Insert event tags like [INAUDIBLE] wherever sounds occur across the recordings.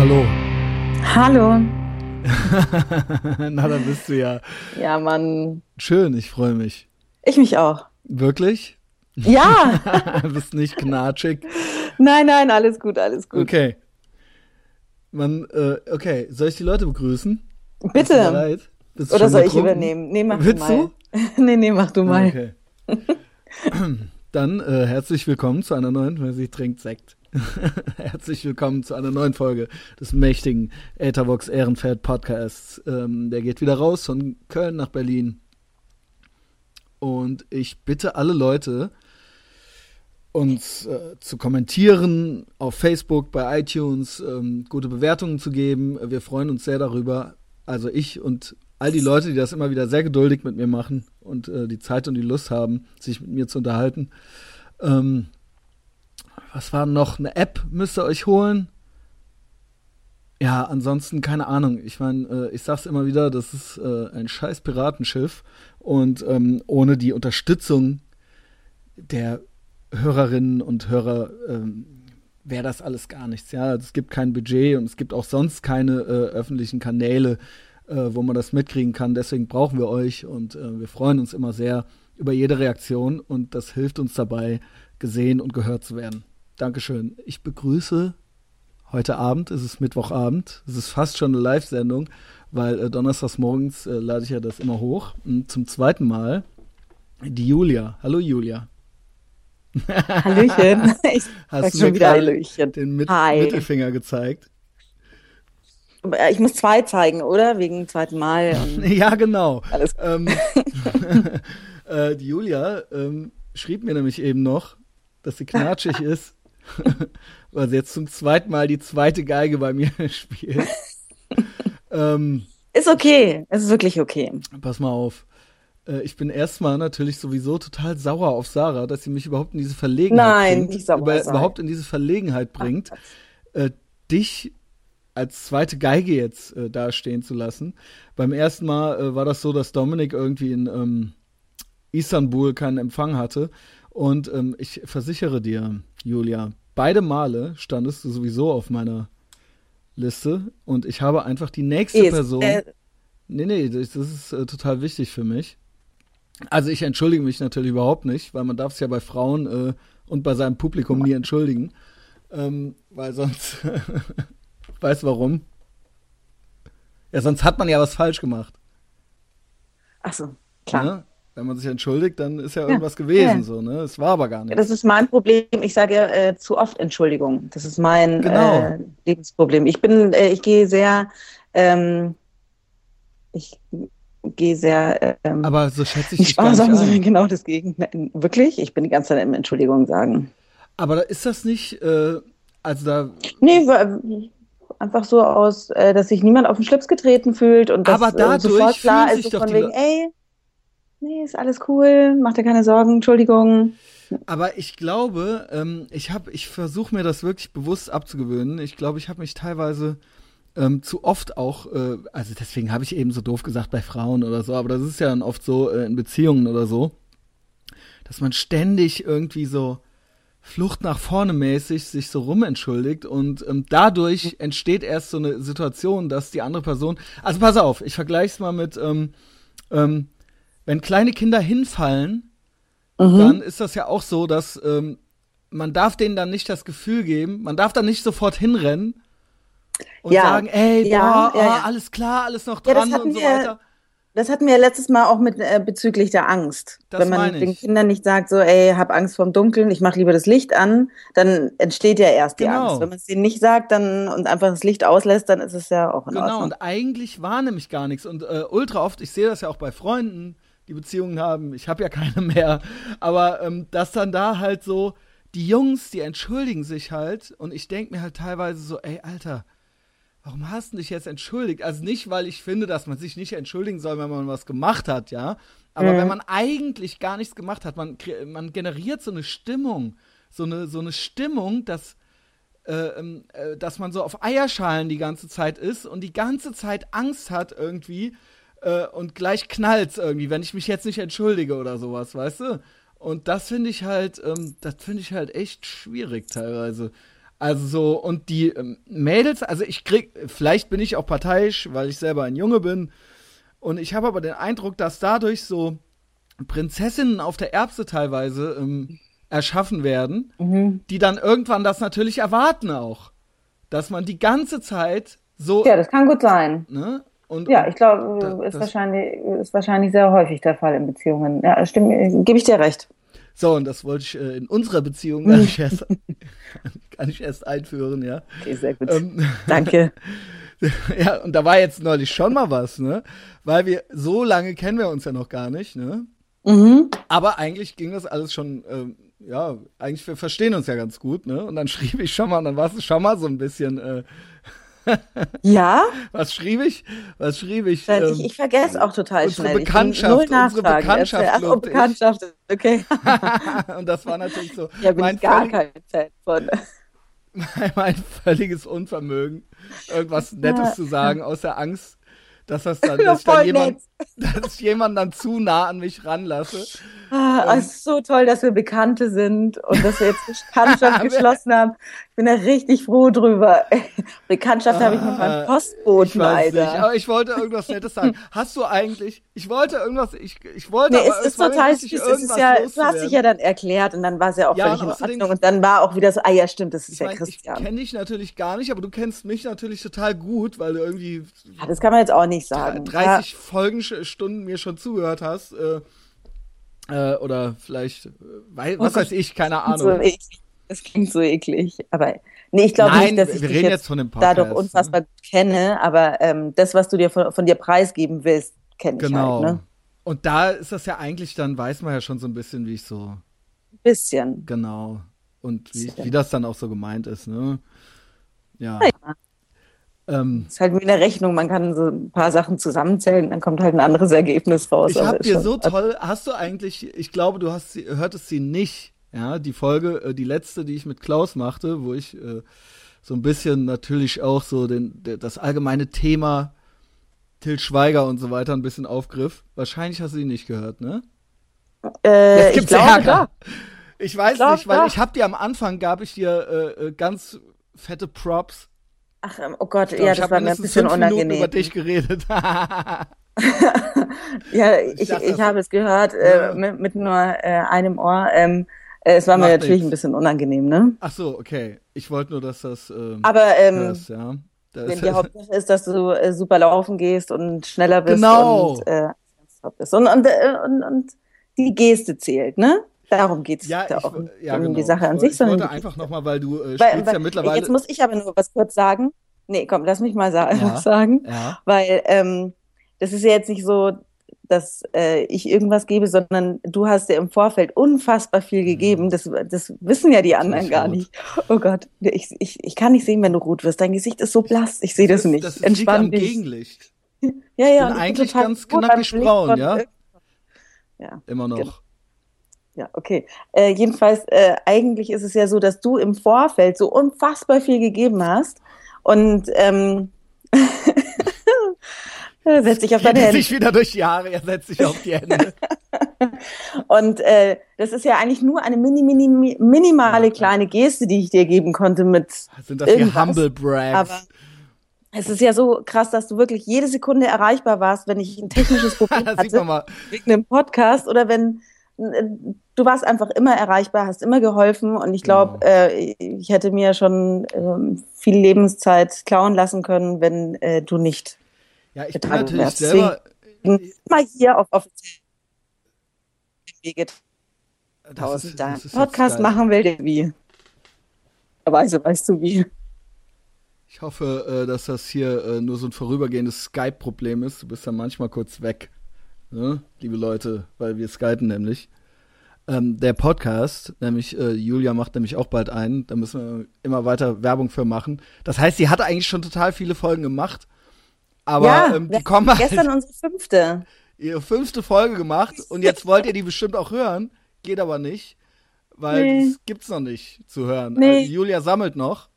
hallo. Hallo. [LAUGHS] Na, da bist du ja. Ja, Mann. Schön, ich freue mich. Ich mich auch. Wirklich? Ja. [LAUGHS] bist nicht knatschig. Nein, nein, alles gut, alles gut. Okay. Man, äh, okay, soll ich die Leute begrüßen? Bitte. Oder soll ich übernehmen? Nee, mach Willst du mal. Du? [LAUGHS] nee, nee, mach du mal. Okay. [CLEARS THROAT] Dann äh, herzlich willkommen zu einer neuen, wer sich trinkt Sekt. [LAUGHS] herzlich willkommen zu einer neuen Folge des mächtigen Ethervox Ehrenfeld Podcasts. Ähm, der geht wieder raus von Köln nach Berlin. Und ich bitte alle Leute, uns äh, zu kommentieren auf Facebook, bei iTunes, ähm, gute Bewertungen zu geben. Wir freuen uns sehr darüber. Also ich und all die Leute, die das immer wieder sehr geduldig mit mir machen und äh, die Zeit und die Lust haben, sich mit mir zu unterhalten. Ähm, was war noch? Eine App müsst ihr euch holen. Ja, ansonsten keine Ahnung. Ich meine, äh, ich sag's immer wieder, das ist äh, ein scheiß Piratenschiff und ähm, ohne die Unterstützung der Hörerinnen und Hörer ähm, wäre das alles gar nichts. Ja, es gibt kein Budget und es gibt auch sonst keine äh, öffentlichen Kanäle, äh, wo man das mitkriegen kann. Deswegen brauchen wir euch und äh, wir freuen uns immer sehr über jede Reaktion und das hilft uns dabei, gesehen und gehört zu werden. Dankeschön. Ich begrüße heute Abend, es ist Mittwochabend, es ist fast schon eine Live-Sendung, weil äh, donnerstags morgens äh, lade ich ja das immer hoch. Und zum zweiten Mal die Julia. Hallo Julia. [LAUGHS] Hallöchen. Ich Hast du schon wieder Hallöchen. den Mit Hi. Mittelfinger gezeigt? Ich muss zwei zeigen, oder? Wegen zweiten Mal. [LAUGHS] ja, genau. Alles ähm, [LAUGHS] äh, die Julia ähm, schrieb mir nämlich eben noch, dass sie knatschig ist, [LAUGHS] weil sie jetzt zum zweiten Mal die zweite Geige bei mir [LAUGHS] spielt. ähm, ist okay. Es ist wirklich okay. Pass mal auf. Äh, ich bin erstmal natürlich sowieso total sauer auf Sarah, dass sie mich überhaupt in diese Verlegenheit Nein, bringt. Nicht sauer über, überhaupt in diese Verlegenheit bringt, äh, dich als zweite Geige jetzt äh, dastehen zu lassen. Beim ersten Mal äh, war das so, dass Dominik irgendwie in ähm, Istanbul keinen Empfang hatte. Und ähm, ich versichere dir, Julia, beide Male standest du sowieso auf meiner Liste und ich habe einfach die nächste ist, Person. Äh, nee, nee, das, ist äh, total wichtig für mich. Also ich entschuldige mich natürlich überhaupt nicht, weil man darf es ja bei Frauen äh, und bei seinem Publikum nie entschuldigen. Ähm, weil sonst [LAUGHS] Weißt du warum? Ja, sonst hat man ja was falsch gemacht. Ach so, klar. Ja? Wenn man sich entschuldigt, dann ist ja irgendwas ja, gewesen, ja. so, ne? Es war aber gar nicht. Das ist mein Problem. Ich sage ja äh, zu oft Entschuldigung. Das ist mein genau. äh, Lebensproblem. Ich bin, äh, ich gehe sehr, ähm, ich gehe sehr. Ähm, aber so schätze ich dich gar nicht an. Genau das Gegenteil. Wirklich? Ich bin die ganze Zeit im Entschuldigung sagen. Aber ist das nicht, äh, also da. Nee, einfach so aus, äh, dass sich niemand auf den Schlips getreten fühlt und dass Aber dadurch äh, sofort klar ist, so von wegen, ey, nee, ist alles cool, mach dir keine Sorgen, Entschuldigung. Aber ich glaube, ähm, ich habe, ich versuche mir das wirklich bewusst abzugewöhnen. Ich glaube, ich habe mich teilweise ähm, zu oft auch, äh, also deswegen habe ich eben so doof gesagt bei Frauen oder so, aber das ist ja dann oft so äh, in Beziehungen oder so, dass man ständig irgendwie so Flucht nach vorne mäßig sich so rumentschuldigt und ähm, dadurch entsteht erst so eine Situation, dass die andere Person, also pass auf, ich vergleiche es mal mit, ähm, ähm, wenn kleine Kinder hinfallen, mhm. dann ist das ja auch so, dass ähm, man darf denen dann nicht das Gefühl geben, man darf dann nicht sofort hinrennen und ja. sagen, ey, ja, boah, ja, oh, alles klar, alles noch dran und so weiter. Das hatten wir ja letztes Mal auch mit äh, bezüglich der Angst. Das Wenn man den Kindern nicht sagt, so, ey, hab Angst vorm Dunkeln, ich mach lieber das Licht an, dann entsteht ja erst die genau. Angst. Wenn man es denen nicht sagt dann und einfach das Licht auslässt, dann ist es ja auch in genau, Ordnung. Genau, und eigentlich war nämlich gar nichts. Und äh, ultra oft, ich sehe das ja auch bei Freunden, die Beziehungen haben, ich habe ja keine mehr, aber ähm, dass dann da halt so, die Jungs, die entschuldigen sich halt und ich denke mir halt teilweise so, ey, Alter, warum hast du dich jetzt entschuldigt? Also nicht, weil ich finde, dass man sich nicht entschuldigen soll, wenn man was gemacht hat, ja. Aber mhm. wenn man eigentlich gar nichts gemacht hat, man, man generiert so eine Stimmung, so eine, so eine Stimmung, dass, äh, ähm, äh, dass man so auf Eierschalen die ganze Zeit ist und die ganze Zeit Angst hat irgendwie äh, und gleich knallt's irgendwie, wenn ich mich jetzt nicht entschuldige oder sowas, weißt du? Und das finde ich halt, ähm, das finde ich halt echt schwierig teilweise. Also so, und die ähm, Mädels, also ich krieg, vielleicht bin ich auch parteiisch, weil ich selber ein Junge bin. Und ich habe aber den Eindruck, dass dadurch so Prinzessinnen auf der Erbse teilweise ähm, erschaffen werden, mhm. die dann irgendwann das natürlich erwarten auch. Dass man die ganze Zeit so. Ja, das kann gut sein. Ne? Und, ja, ich glaube, ist, wahrscheinlich, ist wahrscheinlich sehr häufig der Fall in Beziehungen. Ja, stimmt, gebe ich dir recht. So, und das wollte ich äh, in unserer Beziehung gar nicht erst, [LAUGHS] gar nicht erst einführen, ja. Okay, sehr gut. Ähm, Danke. [LAUGHS] ja, und da war jetzt neulich schon mal was, ne? Weil wir, so lange kennen wir uns ja noch gar nicht, ne? Mhm. Aber eigentlich ging das alles schon, ähm, ja, eigentlich wir verstehen uns ja ganz gut, ne? Und dann [LAUGHS] schrieb ich schon mal, und dann war es schon mal so ein bisschen, äh, ja? [LAUGHS] Was schrieb ich? Was schrieb ich? ich, ähm, ich vergesse auch total unsere schnell. Bekanntschaft, unsere Bekanntschaft. Ach, oh, Bekanntschaft, okay. [LAUGHS] und das war natürlich so. [LAUGHS] Ja, bin mein ich gar kein Fan von. Mein, mein völliges Unvermögen, irgendwas Nettes zu sagen, aus der Angst, dass das dann, [LAUGHS] dass ich dann jemand, [LAUGHS] dass ich jemanden dann zu nah an mich ranlasse. Ah, es ist so toll, dass wir Bekannte sind und dass wir jetzt Bekanntschaft [LAUGHS] geschlossen haben. Ich bin da richtig froh drüber. Bekanntschaft ah, habe ich mit meinem Postboten, ich Alter. Nicht, aber ich wollte irgendwas Nettes sagen. Hast du eigentlich, ich wollte irgendwas, ich, ich wollte nee, es ist total süß. Es ist ja, du hast dich ja dann erklärt und dann war es ja auch ja, völlig in Ordnung und dann war auch wieder so, ah ja, stimmt, das ist ja mein, Christian. Ich kenne dich natürlich gar nicht, aber du kennst mich natürlich total gut, weil du irgendwie. Ja, das kann man jetzt auch nicht sagen. 30 ja. Folgenstunden mir schon zugehört hast. Äh, äh, oder vielleicht, äh, was weiß ich, keine Ahnung. So das klingt so eklig. Aber nee, ich glaube nicht, dass ich dich jetzt, jetzt dadurch ne? unfassbar ne? kenne, aber ähm, das, was du dir von, von dir preisgeben willst, kenne genau. ich halt. Ne? Und da ist das ja eigentlich, dann weiß man ja schon so ein bisschen, wie ich so. Bisschen. Genau. Und wie, wie das dann auch so gemeint ist, ne? Ja. ja. Ähm, ist halt wie eine Rechnung, man kann so ein paar Sachen zusammenzählen, dann kommt halt ein anderes Ergebnis raus. Ich habe dir so toll, hast du eigentlich, ich glaube, du hast sie, hörtest sie nicht, ja, die Folge, äh, die letzte, die ich mit Klaus machte, wo ich äh, so ein bisschen natürlich auch so den, das allgemeine Thema Till Schweiger und so weiter ein bisschen aufgriff. Wahrscheinlich hast du sie nicht gehört, ne? Äh, Jetzt gibt's ich glaube, Ärger. Ich weiß ich nicht, weil ich habe dir am Anfang gab ich dir äh, äh ganz fette Props Ach, ähm, oh Gott, glaub, ja, das war mir ein bisschen unangenehm. Ich über dich geredet. [LAUGHS] ja, ich, ich, ich habe es gehört äh, mit, mit, nur äh, einem Ohr. Ähm, äh, es war Macht mir natürlich nichts. ein bisschen unangenehm, ne? Ach so, okay. Ich wollte nur, dass das. Ähm, Aber ähm, hörst, ja. Das wenn die Hauptsache ist, dass du äh, super laufen gehst und schneller bist genau. und, äh, und, und, äh, und, und die Geste zählt, ne? Darum geht es ja, da auch ja, um genau. die Sache an ich sich. Ich wollte einfach nochmal, weil du äh, weil, weil, ja mittlerweile... Jetzt muss ich aber nur was kurz sagen. Nee, komm, lass mich mal sa [LAUGHS] ja, sagen. Ja. Weil ähm, das ist ja jetzt nicht so, dass äh, ich irgendwas gebe, sondern du hast ja im Vorfeld unfassbar viel gegeben. Mhm. Das, das wissen ja die anderen gar nicht. Oh Gott, ich, ich, ich kann nicht sehen, wenn du rot wirst. Dein Gesicht ist so blass. Ich sehe das, das, nicht. Das ist Entspann dich. Gegenlicht. [LAUGHS] ja, ja. Ich bin eigentlich ganz knackig braun, ja? Ja. Immer noch. Genau. Ja, okay. Äh, jedenfalls, äh, eigentlich ist es ja so, dass du im Vorfeld so unfassbar viel gegeben hast und ähm, [LAUGHS] setz dich auf deine Hände. sich wieder durch die Haare, er setzt sich auf die Hände. [LAUGHS] und äh, das ist ja eigentlich nur eine mini, mini, minimale ja, kleine Geste, die ich dir geben konnte mit Sind das irgendwas. Humble Brags? Aber es ist ja so krass, dass du wirklich jede Sekunde erreichbar warst, wenn ich ein technisches Problem [LAUGHS] hatte, wegen einem Podcast oder wenn du warst einfach immer erreichbar, hast immer geholfen und ich glaube, genau. äh, ich hätte mir schon äh, viel Lebenszeit klauen lassen können, wenn äh, du nicht. Ja, ich bin natürlich wärst. selber. Mal hier auf offiziell Wege tausend Podcast machen will, wie. Weise weißt du wie. Ich hoffe, äh, dass das hier äh, nur so ein vorübergehendes Skype-Problem ist. Du bist ja manchmal kurz weg ne, liebe Leute, weil wir skypen nämlich. Ähm, der Podcast, nämlich äh, Julia macht nämlich auch bald einen, da müssen wir immer weiter Werbung für machen. Das heißt, sie hatte eigentlich schon total viele Folgen gemacht, aber ja, ähm, die kommen halt. Gestern unsere fünfte. Ihre fünfte Folge gemacht und jetzt wollt ihr die bestimmt auch hören, geht aber nicht, weil nee. das gibt's noch nicht zu hören. Nee. Also Julia sammelt noch.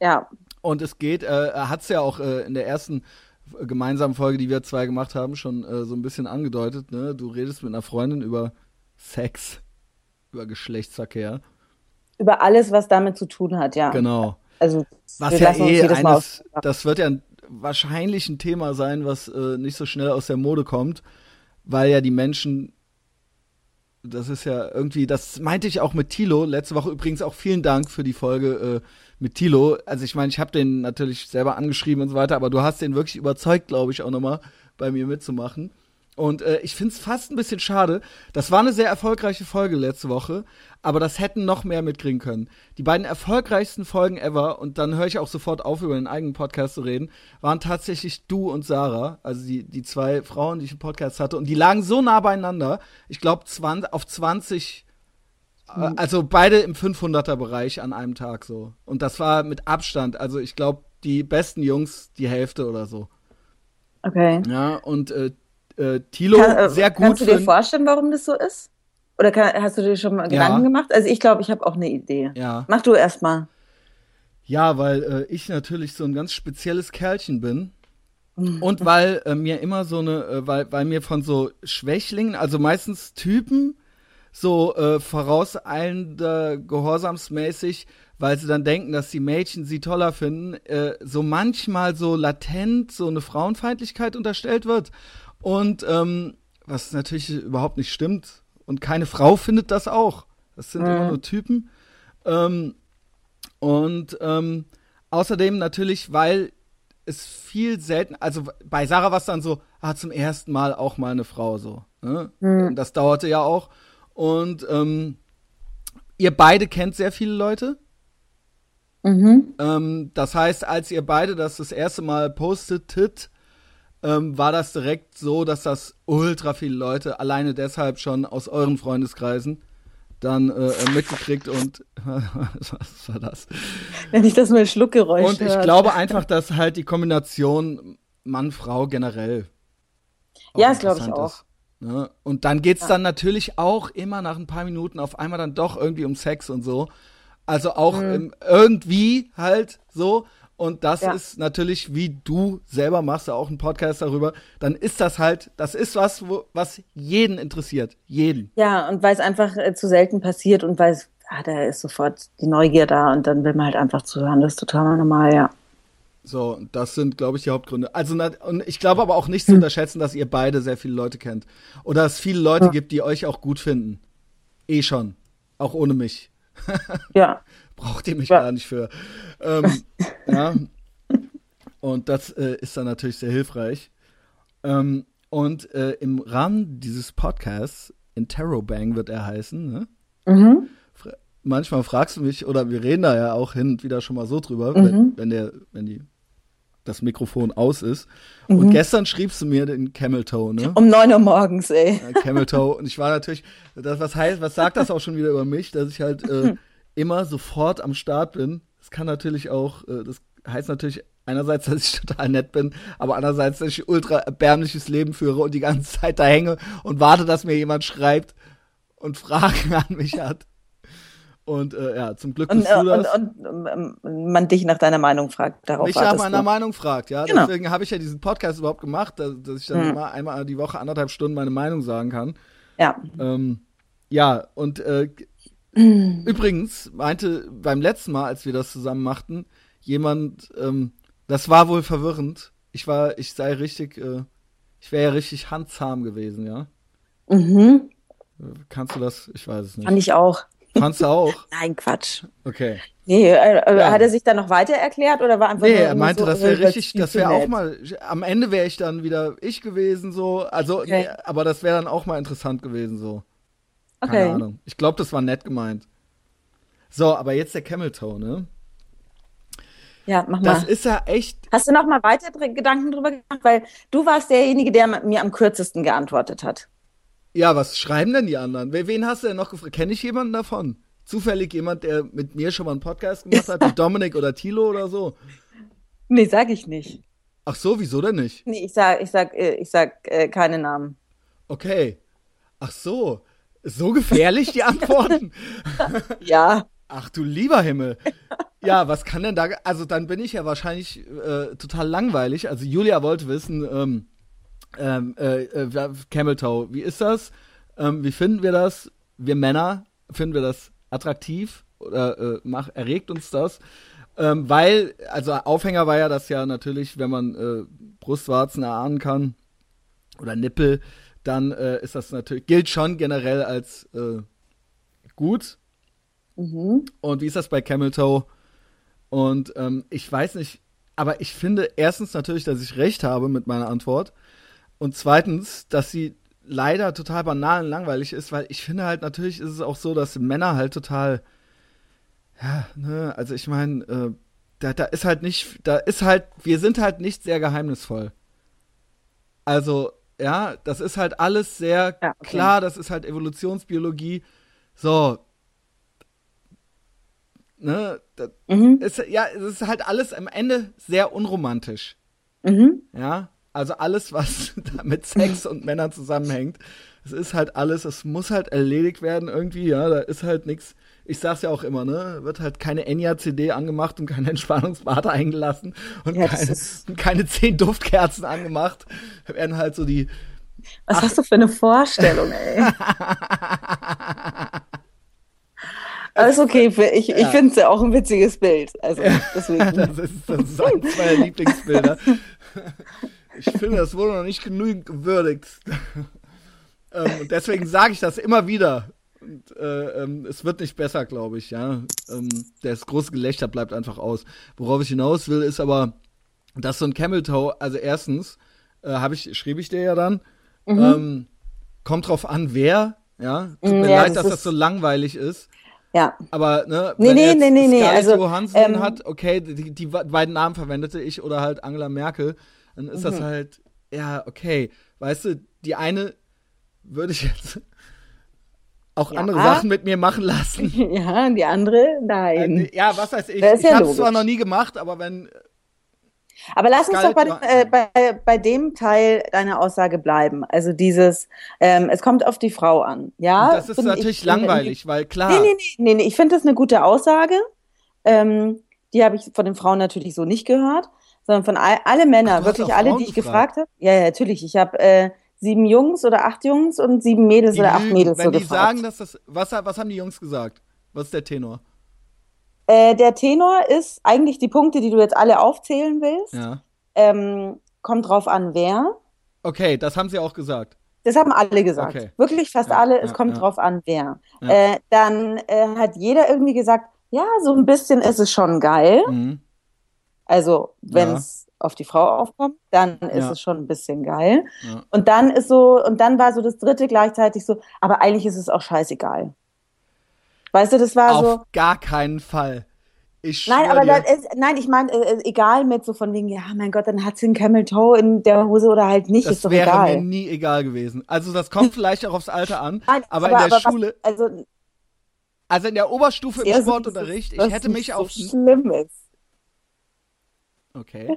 Ja. Und es geht, äh, hat's ja auch äh, in der ersten gemeinsamen Folge, die wir zwei gemacht haben, schon äh, so ein bisschen angedeutet. Ne? Du redest mit einer Freundin über Sex, über Geschlechtsverkehr. Über alles, was damit zu tun hat, ja. Genau. Also, was ja eh eines, das wird ja wahrscheinlich ein Thema sein, was äh, nicht so schnell aus der Mode kommt, weil ja die Menschen das ist ja irgendwie, das meinte ich auch mit Tilo. Letzte Woche übrigens auch vielen Dank für die Folge äh, mit Tilo. Also ich meine, ich habe den natürlich selber angeschrieben und so weiter, aber du hast den wirklich überzeugt, glaube ich, auch nochmal bei mir mitzumachen. Und äh, ich finde es fast ein bisschen schade. Das war eine sehr erfolgreiche Folge letzte Woche, aber das hätten noch mehr mitkriegen können. Die beiden erfolgreichsten Folgen ever, und dann höre ich auch sofort auf, über den eigenen Podcast zu reden, waren tatsächlich du und Sarah, also die, die zwei Frauen, die ich im Podcast hatte. Und die lagen so nah beieinander, ich glaube auf 20, äh, hm. Also beide im 500er-Bereich an einem Tag so. Und das war mit Abstand, also ich glaube, die besten Jungs die Hälfte oder so. Okay. Ja, und äh, äh, Tilo Kann, äh, sehr gut. Kannst du dir vorstellen, warum das so ist? Oder kann, hast du dir schon mal Gedanken ja. gemacht? Also ich glaube, ich habe auch eine Idee. Ja. Mach du erst mal. Ja, weil äh, ich natürlich so ein ganz spezielles Kerlchen bin. Mhm. Und weil äh, mir immer so eine, äh, weil, weil mir von so Schwächlingen, also meistens Typen, so äh, vorauseilender, gehorsamsmäßig, weil sie dann denken, dass die Mädchen sie toller finden, äh, so manchmal so latent so eine Frauenfeindlichkeit unterstellt wird. Und ähm, was natürlich überhaupt nicht stimmt. Und keine Frau findet das auch. Das sind mhm. immer nur Typen. Ähm, und ähm, außerdem natürlich, weil es viel selten, also bei Sarah war es dann so, ah, zum ersten Mal auch mal eine Frau so. Ne? Mhm. Das dauerte ja auch. Und ähm, ihr beide kennt sehr viele Leute. Mhm. Ähm, das heißt, als ihr beide das das erste Mal postetet, ähm, war das direkt so, dass das ultra viele Leute alleine deshalb schon aus euren Freundeskreisen dann äh, äh mitgekriegt und [LAUGHS] was war das? Wenn ich das mal Schluckgeräusch Und ich hört. glaube einfach, dass halt die Kombination Mann-Frau generell. Ja, das glaube ich auch. Ne? Und dann geht's ja. dann natürlich auch immer nach ein paar Minuten auf einmal dann doch irgendwie um Sex und so. Also auch mhm. irgendwie halt so und das ja. ist natürlich, wie du selber machst, ja auch einen Podcast darüber, dann ist das halt, das ist was, wo, was jeden interessiert. Jeden. Ja, und weil es einfach äh, zu selten passiert und weil es, ah, da ist sofort die Neugier da und dann will man halt einfach zuhören. Das ist total normal, ja. So, das sind, glaube ich, die Hauptgründe. Also, und ich glaube aber auch nicht zu hm. unterschätzen, dass ihr beide sehr viele Leute kennt. Oder es viele Leute ja. gibt, die euch auch gut finden. Eh schon. Auch ohne mich. [LAUGHS] ja. braucht ihr mich ja. gar nicht für. Ähm, [LAUGHS] ja. Und das äh, ist dann natürlich sehr hilfreich. Ähm, und äh, im Rahmen dieses Podcasts, Interrobang wird er heißen, ne? Mhm. Manchmal fragst du mich, oder wir reden da ja auch hin und wieder schon mal so drüber, mhm. wenn, wenn, der, wenn die, das Mikrofon aus ist. Mhm. Und gestern schriebst du mir den Camel Toe, ne? Um neun Uhr morgens, ey. Camel Toe. Und ich war natürlich, das, was heißt, was sagt das auch schon wieder über mich, dass ich halt äh, immer sofort am Start bin. Das kann natürlich auch, äh, das heißt natürlich einerseits, dass ich total nett bin, aber andererseits, dass ich ultra erbärmliches Leben führe und die ganze Zeit da hänge und warte, dass mir jemand schreibt und Fragen an mich hat. Und äh, ja, zum Glück bist und, du das. Und, und, und, ähm, man dich nach deiner Meinung fragt. Darauf mich nach meiner. Meinung fragt, ja. Genau. Deswegen habe ich ja diesen Podcast überhaupt gemacht, dass, dass ich dann hm. immer einmal die Woche anderthalb Stunden meine Meinung sagen kann. Ja. Ähm, ja, und äh, [CLEARS THROAT] Übrigens meinte beim letzten Mal, als wir das zusammen machten, jemand, ähm, das war wohl verwirrend. Ich war, ich sei richtig, äh, ich wäre ja richtig handzahm gewesen, ja. Mhm. Kannst du das? Ich weiß es nicht. Fand ich auch. Fandst du auch? [LAUGHS] Nein, Quatsch. Okay. Nee, äh, äh, ja. hat er sich dann noch weiter erklärt oder war einfach Nee, er meinte, so, das wäre richtig, das wäre auch mal, am Ende wäre ich dann wieder ich gewesen, so, also, okay. nee, aber das wäre dann auch mal interessant gewesen, so. Okay. Keine Ahnung. Ich glaube, das war nett gemeint. So, aber jetzt der Camel Toe, ne? Ja, mach mal. Das ist ja echt. Hast du noch mal weiter Gedanken drüber gemacht? Weil du warst derjenige, der mir am kürzesten geantwortet hat. Ja, was schreiben denn die anderen? Wen hast du denn noch gefragt? Kenne ich jemanden davon? Zufällig jemand, der mit mir schon mal einen Podcast gemacht hat, wie [LAUGHS] Dominik oder Tilo oder so? Nee, sag ich nicht. Ach so, wieso denn nicht? Nee, ich sag, ich sag, äh, ich sag äh, keine Namen. Okay. Ach so. So gefährlich, die Antworten? [LAUGHS] ja. Ach du lieber Himmel. Ja, was kann denn da, also dann bin ich ja wahrscheinlich äh, total langweilig. Also Julia wollte wissen, ähm, ähm, äh, äh, Camel Toe, wie ist das? Ähm, wie finden wir das? Wir Männer, finden wir das attraktiv oder äh, mach, erregt uns das? Ähm, weil, also Aufhänger war ja das ja natürlich, wenn man äh, Brustwarzen erahnen kann oder Nippel, dann äh, ist das natürlich, gilt schon generell als äh, gut. Mhm. Und wie ist das bei Camel Toe? Und ähm, ich weiß nicht, aber ich finde erstens natürlich, dass ich recht habe mit meiner Antwort. Und zweitens, dass sie leider total banal und langweilig ist, weil ich finde halt, natürlich ist es auch so, dass Männer halt total, ja, ne, also ich meine, äh, da, da ist halt nicht, da ist halt, wir sind halt nicht sehr geheimnisvoll. Also, ja, das ist halt alles sehr ja, okay. klar, das ist halt Evolutionsbiologie. So. Ne, das mhm. ist, ja, es ist halt alles am Ende sehr unromantisch. Mhm. Ja, also alles, was [LAUGHS] mit Sex und Männern zusammenhängt, es ist halt alles, es muss halt erledigt werden irgendwie, ja, da ist halt nichts. Ich sag's ja auch immer, ne, wird halt keine Enya-CD angemacht und keine [LAUGHS] Entspannungsbade eingelassen und ja, keine, keine zehn Duftkerzen angemacht. Da werden halt so die. Was Ach. hast du für eine Vorstellung, ey? [LAUGHS] Alles okay, ich, ich ja. finde es ja auch ein witziges Bild. Also, deswegen. das, ist, das ist eines meiner Lieblingsbilder. Ich finde, das wurde noch nicht genügend gewürdigt. [LAUGHS] ähm, und deswegen sage ich das immer wieder. Und, äh, ähm, es wird nicht besser, glaube ich, ja. Ähm, das große Gelächter bleibt einfach aus. Worauf ich hinaus will, ist aber, dass so ein Camel Toe, also erstens, äh, habe ich, schrieb ich dir ja dann, mhm. ähm, kommt drauf an, wer, ja. Tut mir ja, leid, das dass das so langweilig ist. Ja. Aber, ne, nee, wenn nee, nee, nee, nee. Also, Johansson ähm, hat, okay, die, die beiden Namen verwendete ich oder halt Angela Merkel, dann ist mhm. das halt, ja, okay. Weißt du, die eine würde ich jetzt [LAUGHS] auch ja. andere Sachen mit mir machen lassen. [LAUGHS] Ja, die andere, nein. Äh, ja, was weiß ich. Ich ja habe es zwar noch nie gemacht, aber wenn. Aber lass uns doch bei, äh, bei, bei dem Teil deiner Aussage bleiben. Also dieses, ähm, es kommt auf die Frau an. Ja. Und das ist natürlich ich, langweilig, weil klar. Nee, nee, nee, nee, nee. ich finde das eine gute Aussage. Ähm, die habe ich von den Frauen natürlich so nicht gehört sondern von all, alle Männer, Ach, wirklich alle, die ich gefragt, habe. Ja, ja, natürlich. Ich habe äh, sieben Jungs oder acht Jungs und sieben Mädels die oder acht Mädels Wenn so die gefragt. sagen, dass das, was, was haben die Jungs gesagt? Was ist der Tenor? Äh, der Tenor ist eigentlich die Punkte, die du jetzt alle aufzählen willst. Ja. Ähm, kommt drauf an, wer. Okay, das haben sie auch gesagt. Das haben alle gesagt. Okay. Wirklich fast ja, alle. Es ja, kommt ja. drauf an, wer. Äh, dann äh, hat jeder irgendwie gesagt, ja, so ein bisschen ist es schon geil. Mhm. Also, wenn es ja. auf die Frau aufkommt, dann ist ja. es schon ein bisschen geil. Ja. Und dann ist so, und dann war so das dritte gleichzeitig so, aber eigentlich ist es auch scheißegal. Weißt du, das war auf so. Auf gar keinen Fall. Ich nein, aber dir. Ist, nein, ich meine, äh, äh, egal mit so von wegen, ja, mein Gott, dann hat sie einen Camel Toe in der Hose oder halt nicht, das ist doch egal. Das wäre mir nie egal gewesen. Also das kommt [LAUGHS] vielleicht auch aufs Alter an, nein, aber, aber, in der aber Schule, was, also, also in der Oberstufe im Sportunterricht, ich hätte mich so auf schlimm ist. Okay.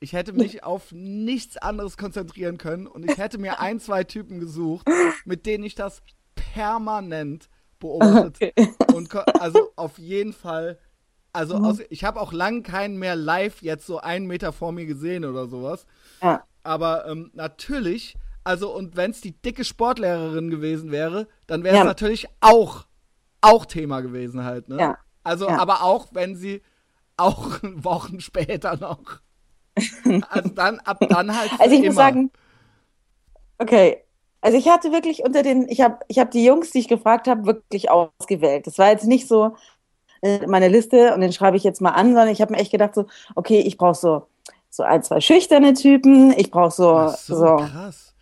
Ich hätte mich [LAUGHS] auf nichts anderes konzentrieren können und ich hätte mir ein, zwei Typen gesucht, mit denen ich das permanent beobachtet. Okay. Und also auf jeden Fall, also mhm. aus, ich habe auch lang keinen mehr live jetzt so einen Meter vor mir gesehen oder sowas. Ja. Aber ähm, natürlich, also und wenn es die dicke Sportlehrerin gewesen wäre, dann wäre es ja. natürlich auch, auch Thema gewesen halt, ne? Ja. Also, aber auch wenn sie auch [LAUGHS] Wochen später noch. Also dann, ab dann halt. Also ich immer. muss sagen, okay. Also ich hatte wirklich unter den, ich habe ich hab die Jungs, die ich gefragt habe, wirklich ausgewählt. Das war jetzt nicht so äh, meine Liste und den schreibe ich jetzt mal an, sondern ich habe mir echt gedacht so, okay, ich brauche so so ein, zwei schüchterne Typen, ich brauche so, so, so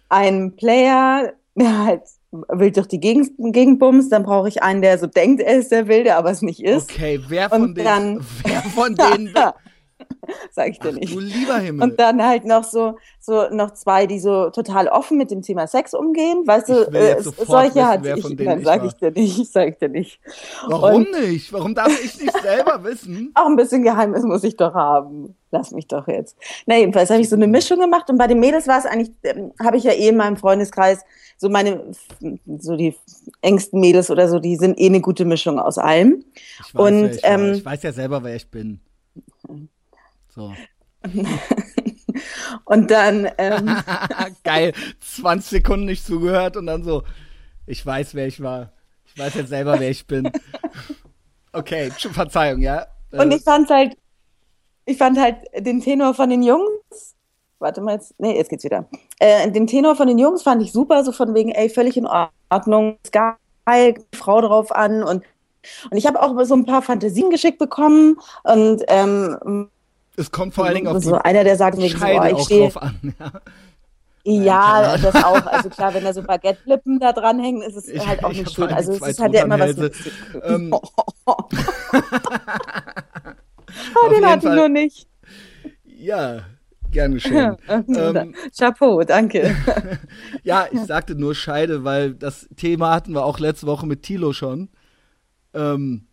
einen Player, [LAUGHS] der halt wild durch die Gegend, Gegend bumst, dann brauche ich einen, der so denkt, er ist der Wilde, aber es nicht ist. Okay, wer von und denen? Dann, [LAUGHS] wer von denen? [LAUGHS] Sag ich dir Ach, nicht. Du lieber Himmel. Und dann halt noch so, so noch zwei, die so total offen mit dem Thema Sex umgehen. Weißt du, äh, solche wissen, hat ich. Nein, sag ich dir nicht, [LAUGHS] sag ich dir nicht. Warum und, nicht? Warum darf ich nicht selber wissen? Auch ein bisschen Geheimnis muss ich doch haben. Lass mich doch jetzt. Na jedenfalls habe ich so eine Mischung gemacht und bei den Mädels war es eigentlich, ähm, habe ich ja eh in meinem Freundeskreis so meine, so die engsten Mädels oder so, die sind eh eine gute Mischung aus allem. Ich weiß, und, ich, ähm, ich weiß ja selber, wer ich bin. So. [LAUGHS] und dann. Ähm, [LAUGHS] Geil, 20 Sekunden nicht zugehört und dann so, ich weiß, wer ich war. Ich weiß jetzt selber, wer ich bin. [LAUGHS] Okay, Verzeihung, ja. Und ich fand halt, ich fand halt den Tenor von den Jungs, warte mal jetzt, nee, jetzt geht's wieder. Äh, den Tenor von den Jungs fand ich super, so von wegen, ey, völlig in Ordnung, ist geil, Frau drauf an und und ich habe auch so ein paar Fantasien geschickt bekommen und ähm, es kommt vor allen Dingen auf so einer, der sagt mir so, oh, ich stehe an. Ja. Ja, das auch. Also klar, wenn da so Baguette-Lippen da dranhängen, ist es ich, halt auch nicht schön. Also es ist halt ja immer was. Ähm. [LAUGHS] [LAUGHS] oh, den hatte ich nur nicht. Ja, gern geschehen. [LAUGHS] ähm, Chapeau, danke. [LAUGHS] ja, ich sagte nur Scheide, weil das Thema hatten wir auch letzte Woche mit Tilo schon. Ähm,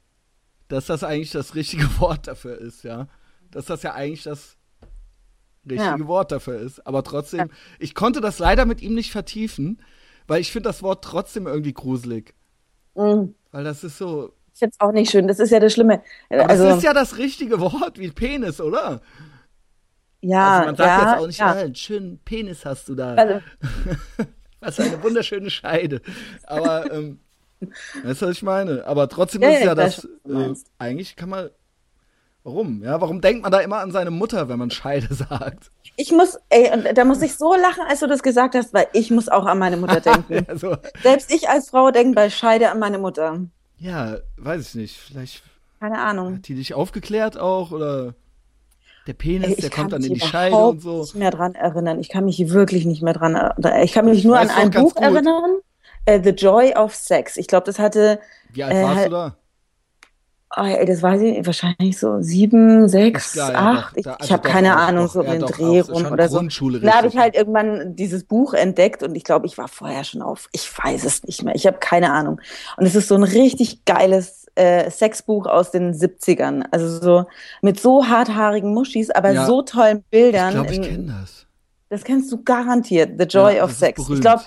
dass das eigentlich das richtige [LAUGHS] Wort dafür ist, ja. Dass das ja eigentlich das richtige ja. Wort dafür ist. Aber trotzdem, ja. ich konnte das leider mit ihm nicht vertiefen, weil ich finde das Wort trotzdem irgendwie gruselig. Mhm. Weil das ist so. Ich es auch nicht schön. Das ist ja das Schlimme. Aber also, das ist ja das richtige Wort wie Penis, oder? Ja. Also man sagt ja, jetzt auch nicht, ja. Ah, einen schönen Penis hast du da. Also. [LAUGHS] was eine wunderschöne Scheide. Aber, ähm, [LAUGHS] weißt du, was ich meine? Aber trotzdem ja, ist ja das, äh, eigentlich kann man Warum? Ja, warum denkt man da immer an seine Mutter, wenn man Scheide [LAUGHS] sagt? Ich muss, ey, und da muss ich so lachen, als du das gesagt hast, weil ich muss auch an meine Mutter denken. ja, so. Selbst ich als Frau denke bei Scheide an meine Mutter. Ja, weiß ich nicht. Vielleicht. Keine Ahnung. Hat die dich aufgeklärt auch oder? Der Penis, ey, der kommt dann in die Scheide und so. Ich kann mich nicht mehr dran erinnern. Ich kann mich wirklich nicht mehr dran erinnern. Ich kann mich nur an ein Buch gut. erinnern. Uh, The Joy of Sex. Ich glaube, das hatte. Wie alt äh, warst du da? Oh, ey, das weiß ich wahrscheinlich so sieben, sechs, klar, acht. Ja, doch, ich, ich habe keine Ahnung, doch, so ja, den Dreh rum oder so. Da habe ich halt irgendwann dieses Buch entdeckt und ich glaube, ich war vorher schon auf. Ich weiß es nicht mehr. Ich habe keine Ahnung. Und es ist so ein richtig geiles äh, Sexbuch aus den 70ern. Also so mit so harthaarigen Muschis, aber ja, so tollen Bildern. Ich glaube, ich kenne das. Das kennst du garantiert. The Joy of Sex. Ich glaube,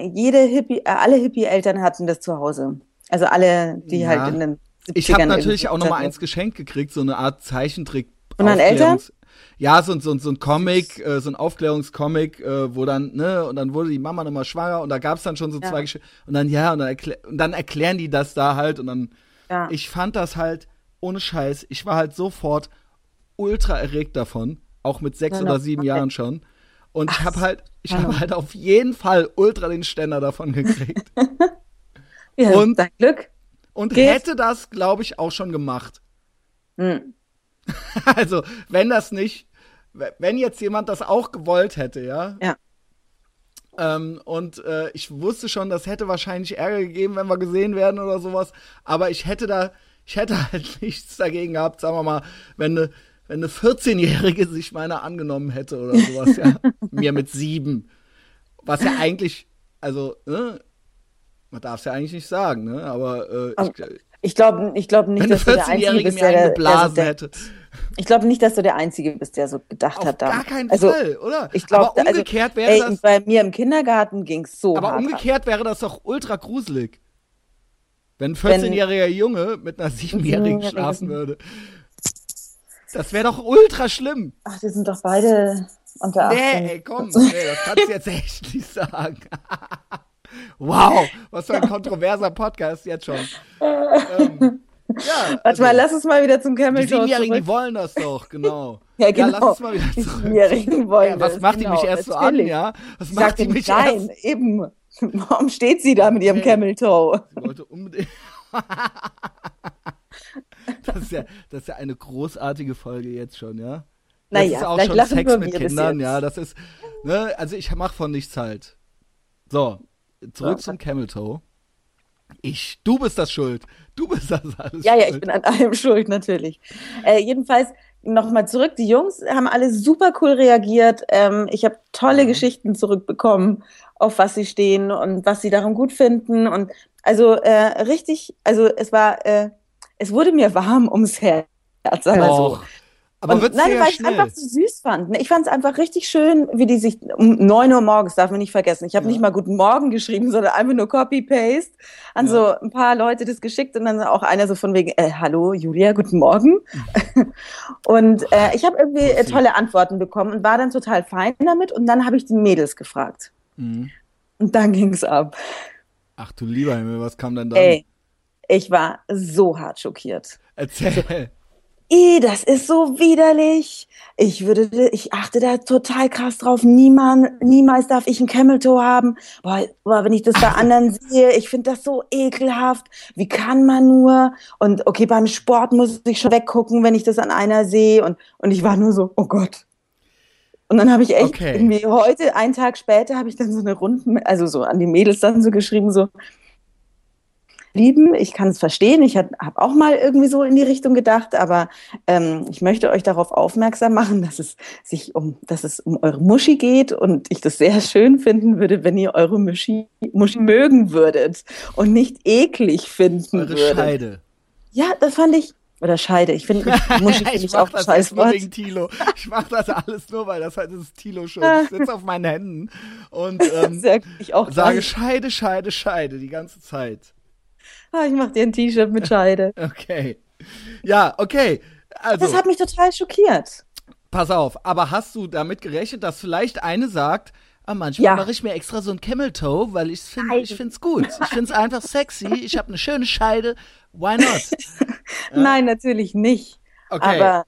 jede Hippie, äh, alle Hippie-Eltern hatten das zu Hause. Also alle, die halt in den ich habe natürlich auch noch mal eins [LAUGHS] geschenkt gekriegt, so eine Art Zeichentrick. Von deinen Eltern? Ja, so, so, so ein Comic, äh, so ein Aufklärungscomic, äh, wo dann, ne, und dann wurde die Mama nochmal schwanger und da gab's dann schon so ja. zwei Geschichten. Und dann, ja, und dann, und dann erklären die das da halt und dann, ja. ich fand das halt, ohne Scheiß, ich war halt sofort ultra erregt davon, auch mit sechs ja, oder sieben okay. Jahren schon. Und Ach, ich habe halt, ich habe halt auf jeden Fall ultra den Ständer davon gekriegt. [LAUGHS] ja, und dein Glück und Geht. hätte das, glaube ich, auch schon gemacht. Hm. [LAUGHS] Also, wenn das nicht, wenn jetzt jemand das auch gewollt hätte, ja. Ja. Ähm, und äh, ich wusste schon, das hätte wahrscheinlich Ärger gegeben, wenn wir gesehen werden oder sowas. Aber ich hätte da, ich hätte [LAUGHS] halt nichts dagegen gehabt, sagen wir mal, wenn eine, wenn eine 14-Jährige sich meiner angenommen hätte oder sowas, ja. [LAUGHS] Mir mit sieben. Was ja eigentlich, also, ne, man darf es ja eigentlich nicht sagen, ne? Aber äh, ich, ich glaube ich glaub nicht, dass du der Einzige bist, der, der, der, hätte. Ich glaube nicht, dass du der Einzige bist, der so gedacht Auf hat. Gar keinen also, Fall, oder? Ich glaube, also, umgekehrt also, wäre ey, das. Bei mir im Kindergarten ging es so. Aber umgekehrt ab. wäre das doch ultra gruselig. Wenn ein 14-jähriger Junge mit einer 7-jährigen schlafen würde. Das wäre doch ultra schlimm. Ach, die sind doch beide unter 18. Nee, ey, komm, nee, das kannst du jetzt echt nicht sagen. [LAUGHS] Wow, [LAUGHS] was für ein kontroverser Podcast jetzt schon. ähm, ja, Warte also, mal, lass uns mal wieder zum Camel Die Siebenjährigen, die wollen das doch, genau. [LAUGHS] ja, genau. Ja, lass uns mal wieder zurück. Die Siebenjährigen wollen ja, was das, macht genau, die mich erst so an, ja? Was ich macht die mich nein, erst? [LAUGHS] eben. Warum steht sie da mit ihrem okay. Camel Toe? Sie wollte unbedingt. das, ist ja, das ist ja eine großartige Folge jetzt schon, ja? Das naja, ist auch schon Sex mit Kindern, ja. Das ist, ne, also ich mach von nichts halt. So, zurück ja. zum Camel Toe. Ich, du bist das schuld. Du bist das alles. Ja, ja, ich bin an allem schuld, natürlich. Äh, jedenfalls nochmal zurück. Die Jungs haben alle super cool reagiert. Ähm, ich habe tolle mhm. Geschichten zurückbekommen, auf was sie stehen und was sie daran gut finden. Und also äh, richtig, also es war, äh, es wurde mir warm ums Herz, sagen wir so. Aber und, nein, weil ich es einfach so süß fand. Ich fand es einfach richtig schön, wie die sich um neun Uhr morgens, darf man nicht vergessen. Ich habe ja. nicht mal Guten Morgen geschrieben, sondern einfach nur Copy-Paste an ja. so ein paar Leute das geschickt und dann auch einer so von wegen, äh, hallo Julia, guten Morgen. [LAUGHS] und äh, ich habe irgendwie äh, tolle Antworten bekommen und war dann total fein damit und dann habe ich die Mädels gefragt. Mhm. Und dann ging es ab. Ach du lieber Himmel, was kam denn da? Ey, Ich war so hart schockiert. Erzähl. I, das ist so widerlich. Ich würde, ich achte da total krass drauf. Niemand, niemals darf ich ein Camel Toe haben. Boah, boah wenn ich das bei anderen [LAUGHS] sehe, ich finde das so ekelhaft. Wie kann man nur? Und okay, beim Sport muss ich schon weggucken, wenn ich das an einer sehe. Und, und ich war nur so, oh Gott. Und dann habe ich echt okay. irgendwie heute, einen Tag später, habe ich dann so eine Runde, also so an die Mädels dann so geschrieben, so, lieben. Ich kann es verstehen. Ich habe auch mal irgendwie so in die Richtung gedacht, aber ähm, ich möchte euch darauf aufmerksam machen, dass es sich um, dass es um eure Muschi geht und ich das sehr schön finden würde, wenn ihr eure Muschi, Muschi mögen würdet und nicht eklig finden eure würdet. Scheide. Ja, das fand ich oder Scheide. Ich finde [LAUGHS] Muschi find ich auch das scheiß wegen Tilo. Ich mache das alles nur, weil das halt ist Tilo schon. Ich sitze auf meinen Händen und [LAUGHS] ähm, sage Scheide, Scheide, Scheide die ganze Zeit. Ah, ich mach dir ein T-Shirt mit Scheide. [LAUGHS] okay. Ja, okay. Also, das hat mich total schockiert. Pass auf, aber hast du damit gerechnet, dass vielleicht eine sagt, ah, manchmal ja. mache ich mir extra so ein Camel Toe, weil ich finde ich find's gut. Ich finde es [LAUGHS] einfach sexy. Ich habe eine schöne Scheide. Why not? [LAUGHS] Nein, natürlich nicht. Okay. Aber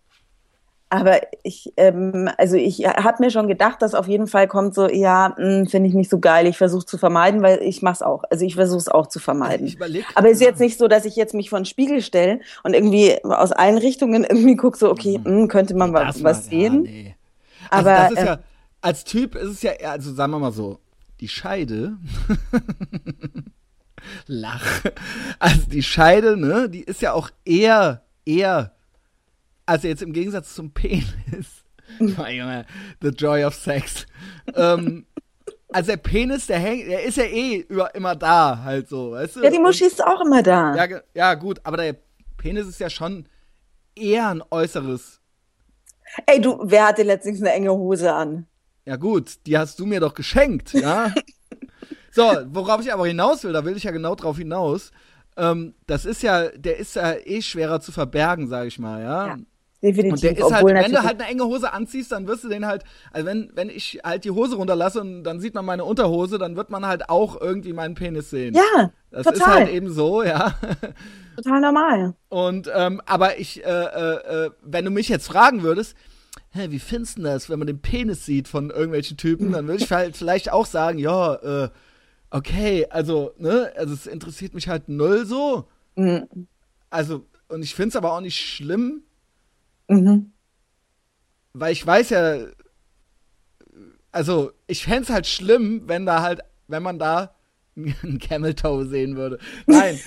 aber ich, ähm, also ich habe mir schon gedacht, dass auf jeden Fall kommt so, ja, hm, finde ich nicht so geil. Ich versuche zu vermeiden, weil ich mache es auch. Also ich versuche es auch zu vermeiden. Aber es ist jetzt nicht so, dass ich jetzt mich vor den Spiegel stelle und irgendwie aus allen Richtungen irgendwie gucke, so, okay, mh, hm, könnte man das was mal, sehen. Ja, nee. Also Aber das ist ähm, ja, als Typ ist es ja, also sagen wir mal so, die Scheide. [LAUGHS] Lach. Also die Scheide, ne, die ist ja auch eher, eher also jetzt im Gegensatz zum Penis. [LAUGHS] The Joy of Sex. ähm, also der Penis, der hängt, der ist ja eh über, immer da, halt so, weißt du? Ja, die Muschi ist auch immer da. Ja, ja, gut, aber der Penis ist ja schon eher ein äußeres. Ey, du, wer hatte letztens eine enge Hose an? Ja, gut, die hast du mir doch geschenkt, ja? [LAUGHS] so, worauf ich aber hinaus will, da will ich ja genau drauf hinaus. Ähm, das ist ja, der ist ja eh schwerer zu verbergen, sag ich mal, ja? ja. Definitiv. Und der ist halt, wenn du halt eine enge Hose anziehst, dann wirst du den halt, also wenn, wenn ich halt die Hose runterlasse und dann sieht man meine Unterhose, dann wird man halt auch irgendwie meinen Penis sehen. Ja, das total. ist halt eben so, ja. Total normal. Und, ähm, aber ich, äh, äh, äh, wenn du mich jetzt fragen würdest, hä, wie findest du das, wenn man den Penis sieht von irgendwelchen Typen, dann würde ich halt [LAUGHS] vielleicht auch sagen, ja, äh, okay, also, ne, also es interessiert mich halt null so. Mhm. Also, und ich finde es aber auch nicht schlimm, Mhm. Weil ich weiß ja, also ich fände es halt schlimm, wenn da halt, wenn man da [LAUGHS] ein Camel Toe sehen würde. Nein.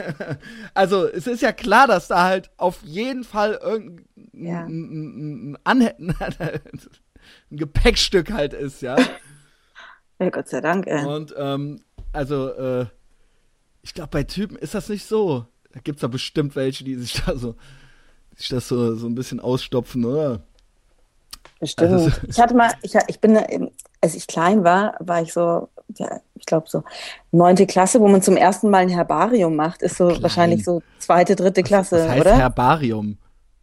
[LAUGHS] also es ist ja klar, dass da halt auf jeden Fall irgendein ja. ein, ein, [LAUGHS] ein, Gepäckstück halt ist, ja. Ja, Gott sei Dank, ey. Und ähm, also, äh, ich glaube, bei Typen ist das nicht so. Da gibt es ja bestimmt welche, die sich da so sich das so, so ein bisschen ausstopfen, oder? Bestimmt. Also, ich hatte mal, ich, ich bin, als ich klein war, war ich so, ja, ich glaube so neunte Klasse, wo man zum ersten Mal ein Herbarium macht, ist so klein. wahrscheinlich so zweite, dritte Klasse, was, was heißt oder? Herbarium.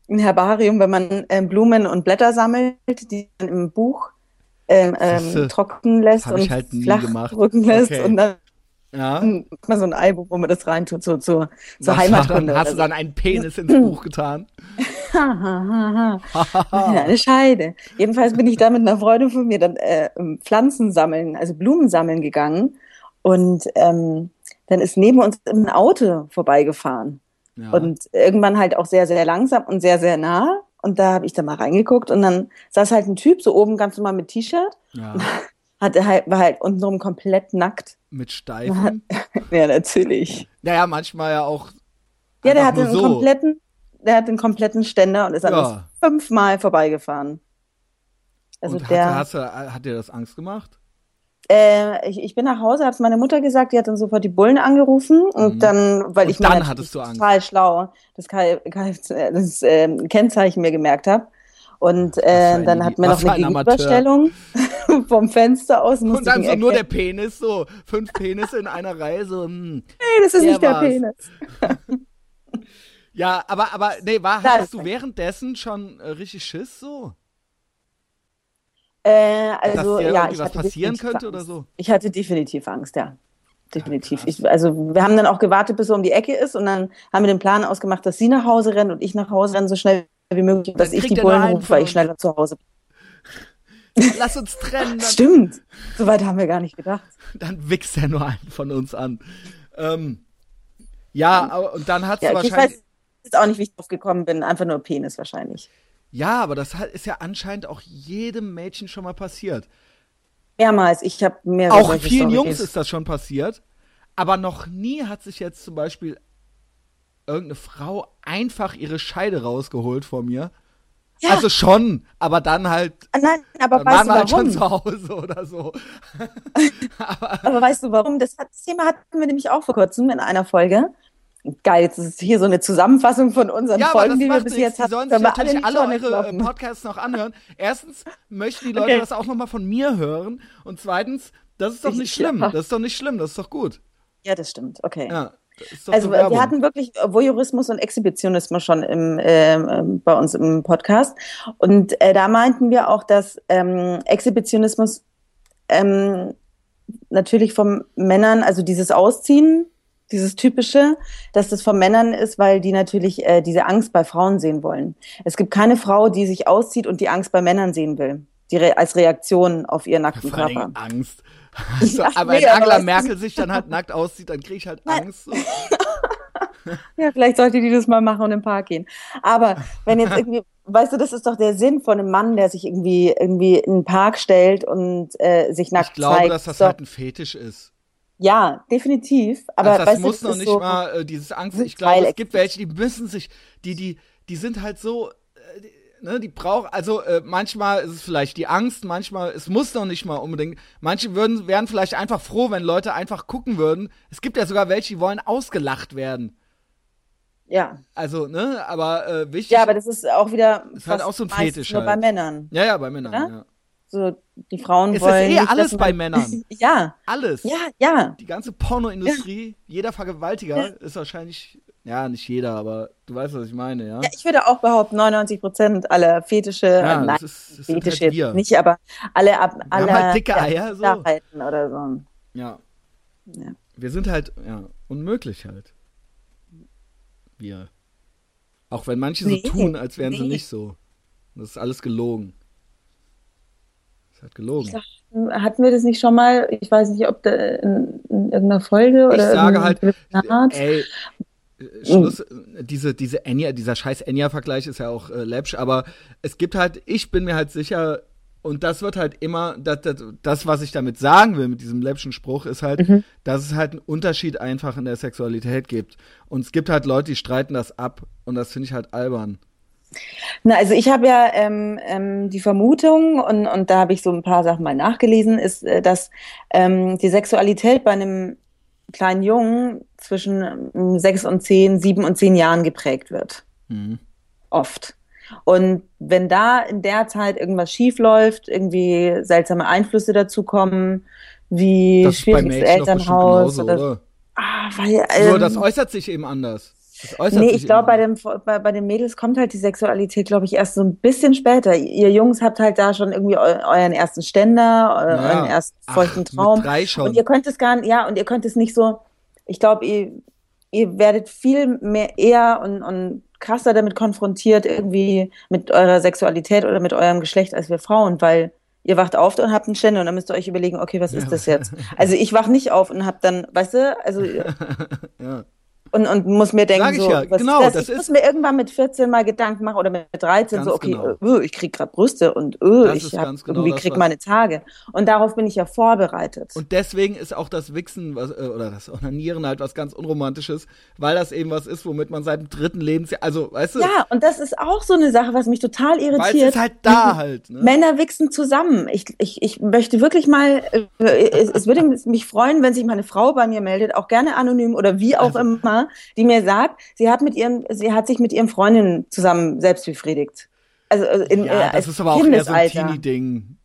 Ein Herbarium, wenn man ähm, Blumen und Blätter sammelt, die man im Buch ähm, ähm, trocknen lässt und halt flach drücken lässt okay. und dann ja. Mal so ein Album, wo man das reintut, so, so, zur Heimatkunde. Hast du dann einen Penis ins [CLEARS THROAT] Buch getan? Eine Scheide. Jedenfalls bin ich da mit einer Freundin von mir dann äh, Pflanzen sammeln, also Blumen sammeln gegangen. Und ähm, dann ist neben uns ein Auto vorbeigefahren. Ja. Und irgendwann halt auch sehr, sehr langsam und sehr, sehr nah. Und da habe ich da mal reingeguckt und dann saß halt ein Typ so oben ganz normal mit T-Shirt. Ja. [LAUGHS] Hatte halt, war halt untenrum komplett nackt. Mit [LAUGHS] Steifen? ja, natürlich. Naja, manchmal ja auch. Ja, der hatte einen so. kompletten, der hat einen kompletten Ständer und ist ja. fünfmal vorbeigefahren. Also und der. Hat, hat, hat dir das Angst gemacht? Äh, ich, ich bin nach Hause, hat meine Mutter gesagt, die hat dann sofort die Bullen angerufen und mhm. dann, weil und ich dann mir hattest du Angst. total schlau das, das äh, Kennzeichen mir gemerkt habe, und äh, dann hat man noch eine Gegenüberstellung [LAUGHS] vom Fenster aus. Und dann so nur der Penis, so fünf Penisse in einer Reihe, so. Hm, nee, das ist nicht war's. der Penis. [LAUGHS] ja, aber, aber, nee, war, hattest du währenddessen schon äh, richtig Schiss so? Äh, also, Dass dir ja, irgendwie was passieren könnte Angst. oder so? Ich hatte definitiv Angst, ja. definitiv. Ich, also wir haben dann auch gewartet, bis er um die Ecke ist und dann haben wir den Plan ausgemacht, dass sie nach Hause rennt und ich nach Hause renne, so schnell wie möglich, dass ich die Bullen rufe, weil ich schneller zu Hause bin. Lass uns trennen. Stimmt. Soweit haben wir gar nicht gedacht. Dann wichst er nur einen von uns an. Ähm, ja, aber, und dann hat ja, okay, wahrscheinlich. Ich weiß jetzt auch nicht, wie ich drauf gekommen bin. Einfach nur Penis wahrscheinlich. Ja, aber das ist ja anscheinend auch jedem Mädchen schon mal passiert. Mehrmals. Ich habe mehr. Auch vielen Stories. Jungs ist das schon passiert. Aber noch nie hat sich jetzt zum Beispiel irgendeine Frau einfach ihre Scheide rausgeholt vor mir. Ja. Also schon, aber dann halt. Ah, nein, aber dann weißt du halt warum? schon zu Hause oder so. [LAUGHS] aber, aber, weißt du warum? Das, das Thema hatten wir nämlich auch vor kurzem in einer Folge. Geil, jetzt ist hier so eine Zusammenfassung von unseren ja, Folgen, die wir bis jetzt hatten. Sollen sich natürlich alle, alle eure äh, Podcasts noch anhören. Erstens möchten die Leute okay. das auch noch mal von mir hören. Und zweitens, das ist doch nicht schlimm. Das ist doch nicht schlimm, das ist doch gut. Ja, das stimmt. Okay. Ja. Also wir hatten wirklich Voyeurismus und Exhibitionismus schon im, äh, bei uns im Podcast. Und äh, da meinten wir auch, dass ähm, Exhibitionismus ähm, natürlich von Männern, also dieses Ausziehen, dieses typische, dass das von Männern ist, weil die natürlich äh, diese Angst bei Frauen sehen wollen. Es gibt keine Frau, die sich auszieht und die Angst bei Männern sehen will, die re als Reaktion auf ihren nackten Vor Körper. Angst. [LAUGHS] Also, ja, aber nee, wenn Angela Merkel sich dann halt nackt aussieht, dann kriege ich halt Angst. [LAUGHS] ja, vielleicht sollte die das mal machen und im Park gehen. Aber wenn jetzt irgendwie, [LAUGHS] weißt du, das ist doch der Sinn von einem Mann, der sich irgendwie irgendwie in den Park stellt und äh, sich nackt zeigt. Ich glaube, zeigt. dass das so. halt ein Fetisch ist. Ja, definitiv. Aber also das weißt muss du, noch nicht so mal äh, dieses Angst. Ich glaube, es gibt welche, die müssen sich, die die die sind halt so. Die, Ne, die braucht, also äh, manchmal ist es vielleicht die Angst, manchmal, es muss noch nicht mal unbedingt. Manche würden, wären vielleicht einfach froh, wenn Leute einfach gucken würden. Es gibt ja sogar welche, die wollen ausgelacht werden. Ja. Also, ne, aber äh, wichtig. Ja, aber das ist auch wieder. Ist halt auch so ein Fetisch. Nur halt. bei Männern. Ja, ja, bei Männern, ja. ja. So, die Frauen es wollen. Ist eh nicht, alles bei [LAUGHS] Männern. ja. Alles. Ja, ja. Die ganze Pornoindustrie, ja. jeder Vergewaltiger ja. ist wahrscheinlich ja, nicht jeder, aber du weißt, was ich meine, ja? Ja, ich würde auch behaupten, 99 Prozent aller Fetische, ja, nein, das ist, das Fetische halt nicht, aber alle, ab, alle halt dicke Eier, so. oder so. Ja. ja. Wir sind halt, ja, unmöglich halt. Wir. Auch wenn manche nee, so tun, als wären nee. sie nicht so. Das ist alles gelogen. Das ist halt gelogen. Sag, hatten wir das nicht schon mal? Ich weiß nicht, ob da in, in irgendeiner Folge oder. Ich sage halt, ey, Schluss, diese, diese Enya, dieser scheiß Enya-Vergleich ist ja auch äh, läppsch, aber es gibt halt, ich bin mir halt sicher, und das wird halt immer, das, das, das was ich damit sagen will mit diesem läppschen Spruch, ist halt, mhm. dass es halt einen Unterschied einfach in der Sexualität gibt. Und es gibt halt Leute, die streiten das ab und das finde ich halt albern. Na, also ich habe ja ähm, ähm, die Vermutung, und, und da habe ich so ein paar Sachen mal nachgelesen, ist, äh, dass ähm, die Sexualität bei einem kleinen Jungen zwischen ähm, sechs und zehn, sieben und zehn Jahren geprägt wird. Mhm. Oft. Und wenn da in der Zeit irgendwas schief läuft, irgendwie seltsame Einflüsse dazukommen, wie das schwieriges Elternhaus genauso, oder, oder? Ah, weil, ähm, Nur das äußert sich eben anders. Nee, ich glaube, bei, dem, bei, bei den Mädels kommt halt die Sexualität, glaube ich, erst so ein bisschen später. Ihr Jungs habt halt da schon irgendwie eu euren ersten Ständer, eu Ja. euren ersten feuchten Ach, Traum. Drei schon. Und ihr könnt es gar nicht, ja, und ihr könnt es nicht so, ich glaube, ihr, ihr werdet viel mehr eher und, und krasser damit konfrontiert, irgendwie mit eurer Sexualität oder mit eurem Geschlecht als wir Frauen, weil ihr wacht auf und habt einen Ständer und dann müsst ihr euch überlegen, okay, was ist das jetzt? [LAUGHS] Also ich wach nicht auf und hab dann, weißt du, also [LAUGHS] ja. Und, und muss mir denken, Sag ich so, ja, was genau, das? das ich muss mir irgendwann mit 14 mal Gedanken machen oder mit 13 Ganz so, okay, genau. äh, ich krieg gerade Brüste und Das ich hab genau irgendwie krieg was- meine Tage. Und darauf bin ich ja vorbereitet. Und deswegen ist auch das Wichsen was, äh, oder das Onanieren halt was ganz Unromantisches, weil das eben was ist, womit man seit dem dritten Lebensjahr, also weißt du, ja, und das ist auch so eine Sache, was mich total weil es irritiert. ist halt da halt. Ne? Männer wichsen zusammen. Ich, ich, ich möchte wirklich mal, es, es würde mich freuen, wenn sich meine Frau bei mir meldet, auch gerne anonym oder wie auch Also- immer, die mir sagt, sie hat mit ihrem, sie hat sich mit ihren Freundinnen zusammen selbst befriedigt. Also äh, in, ja, äh, das ist aber auch eher so ein. Teenie-Ding.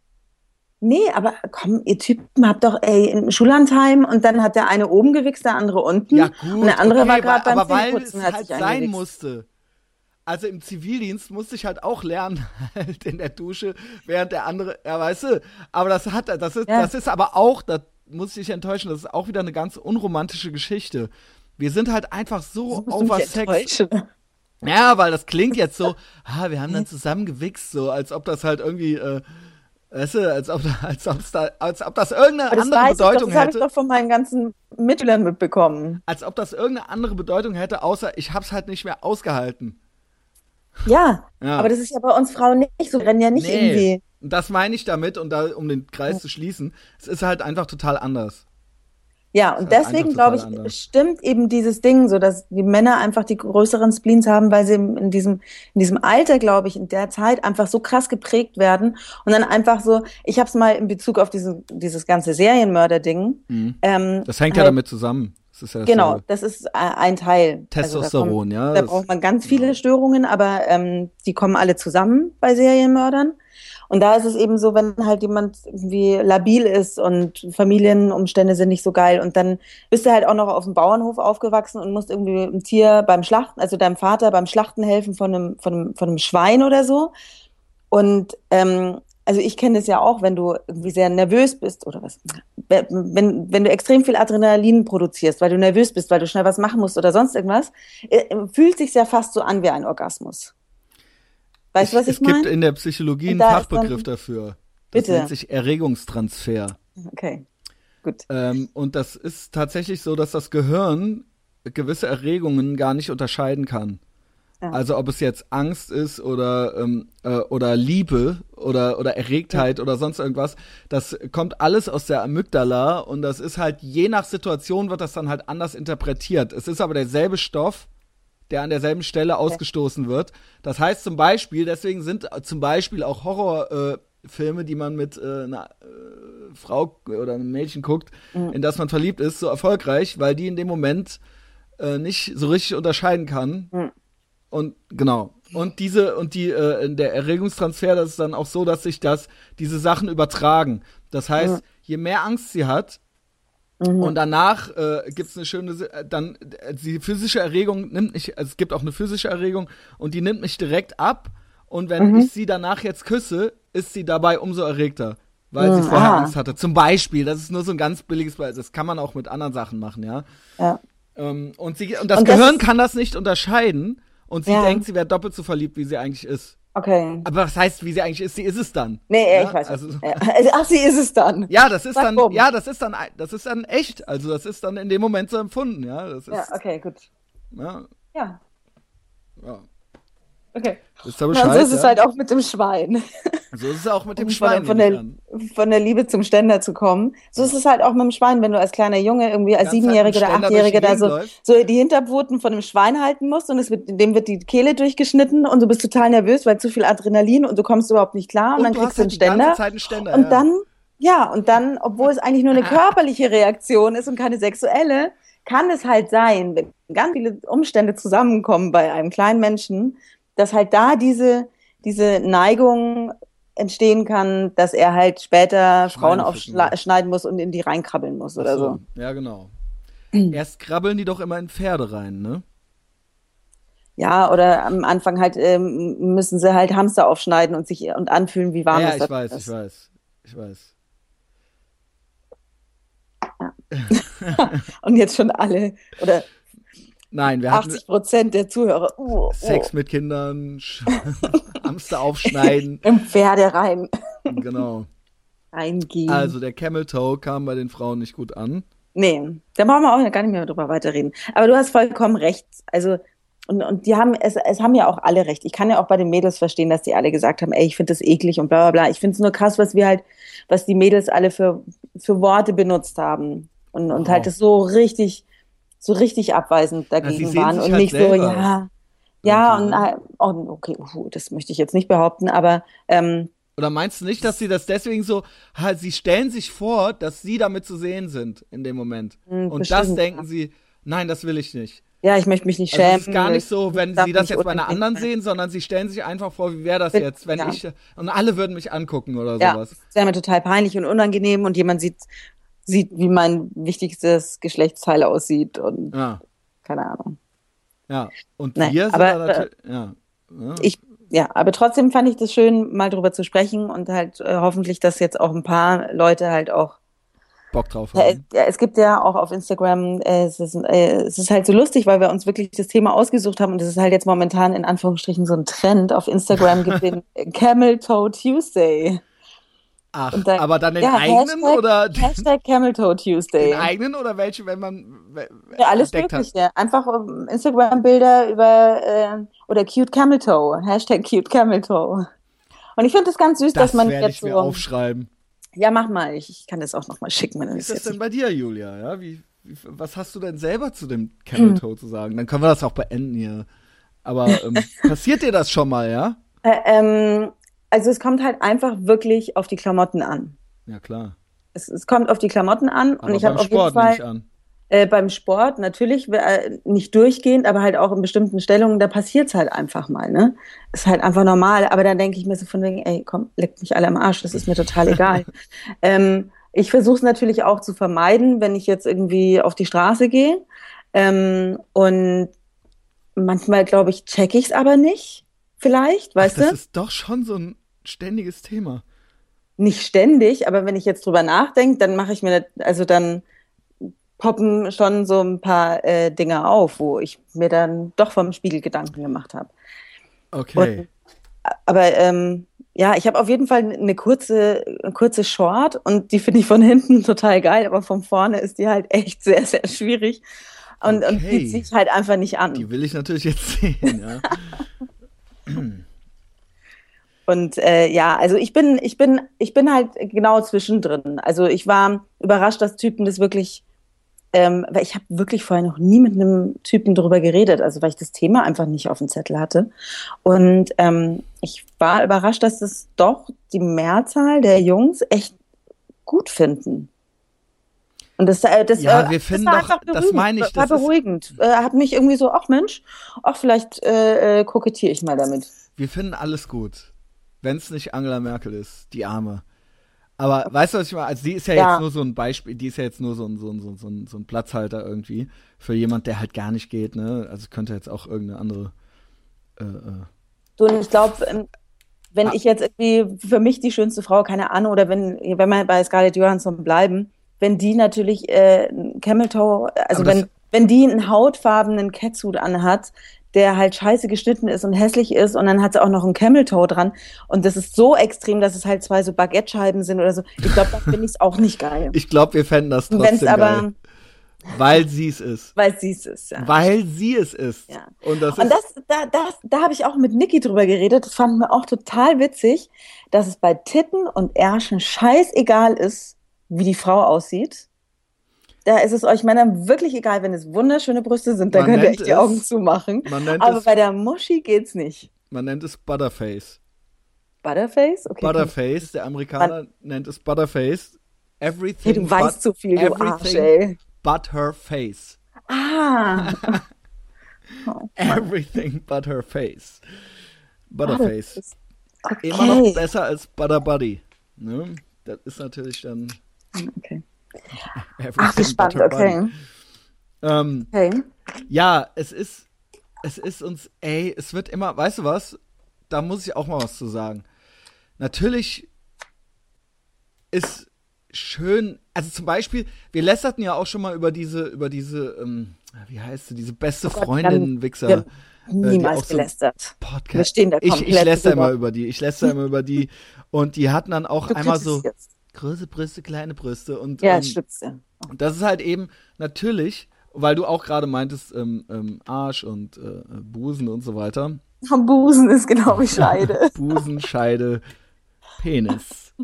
Nee, aber komm, ihr Typen habt doch ey, im Schullandheim und dann hat der eine oben gewichst, der andere unten. Ja, gut. Und der andere okay, war gerade beim aber weil es halt sein musste. Also im Zivildienst musste ich halt auch lernen, [LAUGHS] halt in der Dusche, während der andere, ja, weißt du, aber das hat, das ist, Ja. das ist aber auch, das, muss ich dich enttäuschen, das ist auch wieder eine ganz unromantische Geschichte. Wir sind halt einfach so over Sex. Ja, weil das klingt jetzt so, [LAUGHS] ah, wir haben dann zusammen gewichst, so als ob das halt irgendwie, äh, weißt du, als ob, als, da, als ob das irgendeine das andere Bedeutung ich doch, das hätte. Das habe ich doch von meinen ganzen Mitschülern mitbekommen. Als ob das irgendeine andere Bedeutung hätte, außer ich hab's halt nicht mehr ausgehalten. Ja, [LAUGHS] ja. aber das ist ja bei uns Frauen nicht so. Wir rennen ja nicht nee. irgendwie. Das meine ich damit, und da, um den Kreis ja. zu schließen, es ist halt einfach total anders. Ja, und deswegen glaube ich, anders. stimmt eben dieses Ding so, dass die Männer einfach die größeren Spleens haben, weil sie in diesem, in diesem Alter, glaube ich, in der Zeit einfach so krass geprägt werden und dann einfach so, ich habe es mal in Bezug auf diesen, dieses ganze Serienmörder-Ding. Mhm. Ähm, das hängt halt, ja damit zusammen. Das ja genau, so das ist ein Teil. Testosteron, also da kommt, ja. Da braucht man ganz viele Störungen, aber ähm, die kommen alle zusammen bei Serienmördern. Und da ist es eben so, wenn halt jemand irgendwie labil ist und Familienumstände sind nicht so geil und dann bist du halt auch noch auf dem Bauernhof aufgewachsen und musst irgendwie ein Tier beim Schlachten, also deinem Vater beim Schlachten helfen von einem, von einem, von einem Schwein oder so. Und ähm, also ich kenne das ja auch, wenn du irgendwie sehr nervös bist oder was, wenn, wenn du extrem viel Adrenalin produzierst, weil du nervös bist, weil du schnell was machen musst oder sonst irgendwas, äh, fühlt sich ja fast so an wie ein Orgasmus. Weißt du, was ich, meine? Es gibt in der Psychologie einen Fachbegriff dafür. Das bitte. nennt sich Erregungstransfer. Okay, gut. Ähm, und das ist tatsächlich so, dass das Gehirn gewisse Erregungen gar nicht unterscheiden kann. Ja. Also ob es jetzt Angst ist oder ähm, äh, oder Liebe oder oder Erregtheit ja. oder sonst irgendwas, das kommt alles aus der Amygdala und das ist halt je nach Situation wird das dann halt anders interpretiert. Es ist aber derselbe Stoff, der an derselben Stelle ausgestoßen wird. Das heißt zum Beispiel, deswegen sind zum Beispiel auch Horrorfilme, äh, die man mit äh, einer äh, Frau oder einem Mädchen guckt, mhm. in das man verliebt ist, so erfolgreich, weil die in dem Moment äh, nicht so richtig unterscheiden kann. Mhm. Und genau. Und diese und die äh, der Erregungstransfer, das ist dann auch so, dass sich das diese Sachen übertragen. Das heißt, mhm. je mehr Angst sie hat, Mhm. Und danach äh, gibt es eine schöne, äh, dann äh, die physische Erregung nimmt nicht, also es gibt auch eine physische Erregung und die nimmt mich direkt ab. Und wenn mhm. ich sie danach jetzt küsse, ist sie dabei umso erregter, weil mhm. sie vorher ah. Angst hatte. Zum Beispiel, das ist nur so ein ganz billiges Beispiel. Das kann man auch mit anderen Sachen machen, ja. Ja. Ähm, und, sie, und das und Gehirn das kann das nicht unterscheiden und sie ja. denkt, sie wäre doppelt so verliebt, wie sie eigentlich ist. Okay. Aber was heißt, wie sie eigentlich ist? Sie ist es dann. Nee, ja? ich weiß. Also, ja. Ach, sie ist es dann. Ja, das ist Sag dann. Oben. Ja, das ist dann. Das ist dann echt. Also das ist dann in dem Moment so empfunden. Ja, das ist, ja okay, gut. Ja. Ja. ja. Okay. Ist da Bescheid, so ist es halt auch mit dem Schwein. So ist es auch mit dem um Schwein. Von der, von der Liebe zum Ständer zu kommen. So ist es halt auch mit dem Schwein, wenn du als kleiner Junge irgendwie als Siebenjährige oder Achtjährige da so, so die Hinterpfoten von dem Schwein halten musst und es wird, dem wird die Kehle durchgeschnitten und du bist total nervös, weil zu viel Adrenalin und du kommst überhaupt nicht klar und, und dann kriegst du halt einen Ständer. einen Ständer. Und ja. dann, ja, und dann, obwohl es eigentlich nur eine körperliche Reaktion ist und keine sexuelle, kann es halt sein, wenn ganz viele Umstände zusammenkommen bei einem kleinen Menschen, dass halt da diese, diese Neigung entstehen kann, dass er halt später Frauen aufschneiden muss und in die reinkrabbeln muss oder so. so. Ja, genau. [CLEARS THROAT] Erst krabbeln die doch immer in Pferde rein, ne? Ja, oder am Anfang halt ähm, müssen sie halt Hamster aufschneiden und sich und anfühlen, wie warm ja, es ist. Ja, ich weiß, ich weiß, ich weiß. Ja. [LAUGHS] [LAUGHS] und jetzt schon alle oder Nein, wir hatten 80 Prozent der Zuhörer. Uh, Sex mit Kindern, [LAUGHS] Hamster aufschneiden. [LAUGHS] Im Pferde rein. Genau. Reingehen. Also der Camel Toe kam bei den Frauen nicht gut an. Nee, da brauchen wir auch gar nicht mehr drüber weiterreden. Aber du hast vollkommen recht. Also und, und die haben, es, es haben ja auch alle recht. Ich kann ja auch bei den Mädels verstehen, dass die alle gesagt haben, ey, ich finde das eklig und bla bla bla. Ich finde es nur krass, was wir halt, was die Mädels alle für, für Worte benutzt haben. Und, und oh. halt das so richtig, so richtig abweisend dagegen waren und halt nicht so, ja, ja, und äh, oh, okay, uh, das möchte ich jetzt nicht behaupten, aber ähm, oder meinst du nicht, dass sie das deswegen so, halt, sie stellen sich vor, dass sie damit zu sehen sind in dem Moment. Hm, und bestimmt, das denken ja. sie, nein, das will ich nicht. Ja, ich möchte mich nicht schämen. Also es ist gar nicht so, wenn sie das jetzt bei einer anderen sehen, sondern sie stellen sich einfach vor, wie wäre das jetzt, wenn ja. ich und alle würden mich angucken oder ja, sowas. Das wäre mir total peinlich und unangenehm und jemand sieht sieht, wie mein wichtigstes Geschlechtsteil aussieht und ja. keine Ahnung. Ja, und Nein, wir sind aber, natürlich, ja. ja. Ich, ja, aber trotzdem fand ich das schön, mal drüber zu sprechen und halt äh, hoffentlich, dass jetzt auch ein paar Leute halt auch Bock drauf haben. Ja, es gibt ja auch auf Instagram, äh, es, ist, äh, es ist halt so lustig, weil wir uns wirklich das Thema ausgesucht haben und es ist halt jetzt momentan in Anführungsstrichen so ein Trend. Auf Instagram gibt den [LAUGHS] Camel Toe Tuesday. Ach, dann, aber dann den ja, eigenen Hashtag, oder? [LAUGHS] Hashtag Camel Toe Tuesday. Den eigenen oder welche, wenn man ja, alles Mögliche. Hat? Einfach Instagram-Bilder über äh, oder Cute Camel Toe. Hashtag Cute Camel Toe. Und ich finde das ganz süß, das dass man jetzt ich mir so aufschreiben. Ja, mach mal. Ich, ich kann das auch noch mal schicken. Wie ist das denn bei dir, Julia? Ja, wie, wie, was hast du denn selber zu dem Camel Toe zu sagen? Dann können wir das auch beenden hier. Aber ähm, [LAUGHS] passiert dir das schon mal, ja? Äh, ähm, also es kommt halt einfach wirklich auf die Klamotten an. Ja, klar. Es, es kommt auf die Klamotten an Aber und ich habe auf jeden Fall an. Äh, beim Sport natürlich äh, nicht durchgehend, aber halt auch in bestimmten Stellungen, da passiert's halt einfach mal, ne? Ist halt einfach normal, aber dann denke ich mir so von wegen, ey, komm, leckt mich alle am Arsch, das ist mir total egal. [LAUGHS] ähm, ich versuche es natürlich auch zu vermeiden, wenn ich jetzt irgendwie auf die Straße gehe. Ähm, und manchmal, glaube ich, check ich's aber nicht, vielleicht, weißt Ach, das du? Das ist doch schon so ein ständiges Thema. Nicht ständig, aber wenn ich jetzt drüber nachdenke, dann mache ich mir, also dann poppen schon so ein paar äh, Dinge auf, wo ich mir dann doch vom Spiegel Gedanken gemacht habe. Okay. Und, aber ähm, ja, ich habe auf jeden Fall eine kurze, eine kurze Short und die finde ich von hinten [LAUGHS] total geil, aber von vorne ist die halt echt [LAUGHS] sehr, sehr schwierig und, okay. und zieht sich halt einfach nicht an. Die will ich natürlich jetzt sehen, ja. [LAUGHS] [CLEARS THROAT] Und äh, ja, also ich bin, ich bin, ich bin halt genau zwischendrin. Also ich war überrascht, dass Typen das wirklich ähm, weil ich habe wirklich vorher noch nie mit einem Typen darüber geredet, also weil ich das Thema einfach nicht auf dem Zettel hatte. Und ähm, ich war überrascht, dass es doch die Mehrzahl der Jungs echt gut finden. Und das, äh, das, ja, äh, wir finden das doch, das meine ich, war das beruhigend. Äh, hat mich irgendwie so, ach Mensch, ach vielleicht äh, äh, kokettiere ich mal damit. Wir finden alles gut, wenn es nicht Angela Merkel ist, die Arme. Aber weißt du, was ich meine? Also die ist ja, ja, jetzt nur so ein Beispiel, die ist ja jetzt nur so ein, so ein, so ein, so ein Platzhalter irgendwie für jemand, der halt gar nicht geht, ne? Also könnte jetzt auch irgendeine andere. Äh, äh. So, und ich glaube, ähm, wenn ah. ich jetzt irgendwie für mich die schönste Frau, keine Ahnung, oder wenn, wenn wir bei Scarlett Johansson bleiben, wenn die natürlich äh, Camel Toe, also wenn, wenn die einen hautfarbenen Catsuit anhat, der halt scheiße geschnitten ist und hässlich ist und dann hat sie auch noch einen Camel Toe dran und das ist so extrem, dass es halt zwei so Baguette-Scheiben sind oder so. Ich glaube, da finde ich auch nicht geil. Ich glaube, wir fänden das trotzdem Wenn's aber, geil. Weil sie es ist. Weil sie es ist, ja. Weil sie es ist. Ja. Und das, und das da, das, da habe ich auch mit Niki drüber geredet. Das fanden wir auch total witzig, dass es bei Titten und Ärschen scheißegal ist, wie die Frau aussieht da ist es euch Männern wirklich egal, wenn es wunderschöne Brüste sind, dann könnt ihr echt die Augen zumachen. Aber es, bei der Muschi geht's nicht. Man nennt es Butterface. Butterface? Okay. Butterface, der Amerikaner man, nennt es Butterface. Everything. Hey, du weißt zu viel, du Arsch, ey. But her face. Ah. [LAUGHS] [LAUGHS] oh, everything but her face. Butterface. Okay. Immer noch besser als Butter Buddy. Ne? Das ist natürlich dann. Okay. [LAUGHS] Ach, wie spannend, okay. Ähm, okay. Ja, es ist, es ist uns, ey, es wird immer, weißt du was? Da muss ich auch mal was zu sagen. Natürlich ist schön, also zum Beispiel, wir lässerten ja auch schon mal über diese, über diese, ähm, wie heißt sie, diese beste oh Freundin, Wichser. Niemals äh, gelästert. Podcast. Wir stehen da komplett ich, ich lässt immer über die, ich lässt immer über die und die hatten dann auch du einmal so, jetzt große Brüste, kleine Brüste und ja, ähm, stimmt ja. Und das ist halt eben natürlich, weil du auch gerade meintest ähm, ähm, Arsch und äh, Busen und so weiter. [LAUGHS] Busen ist genau wie Scheide. [LAUGHS] Busen, Scheide, Penis.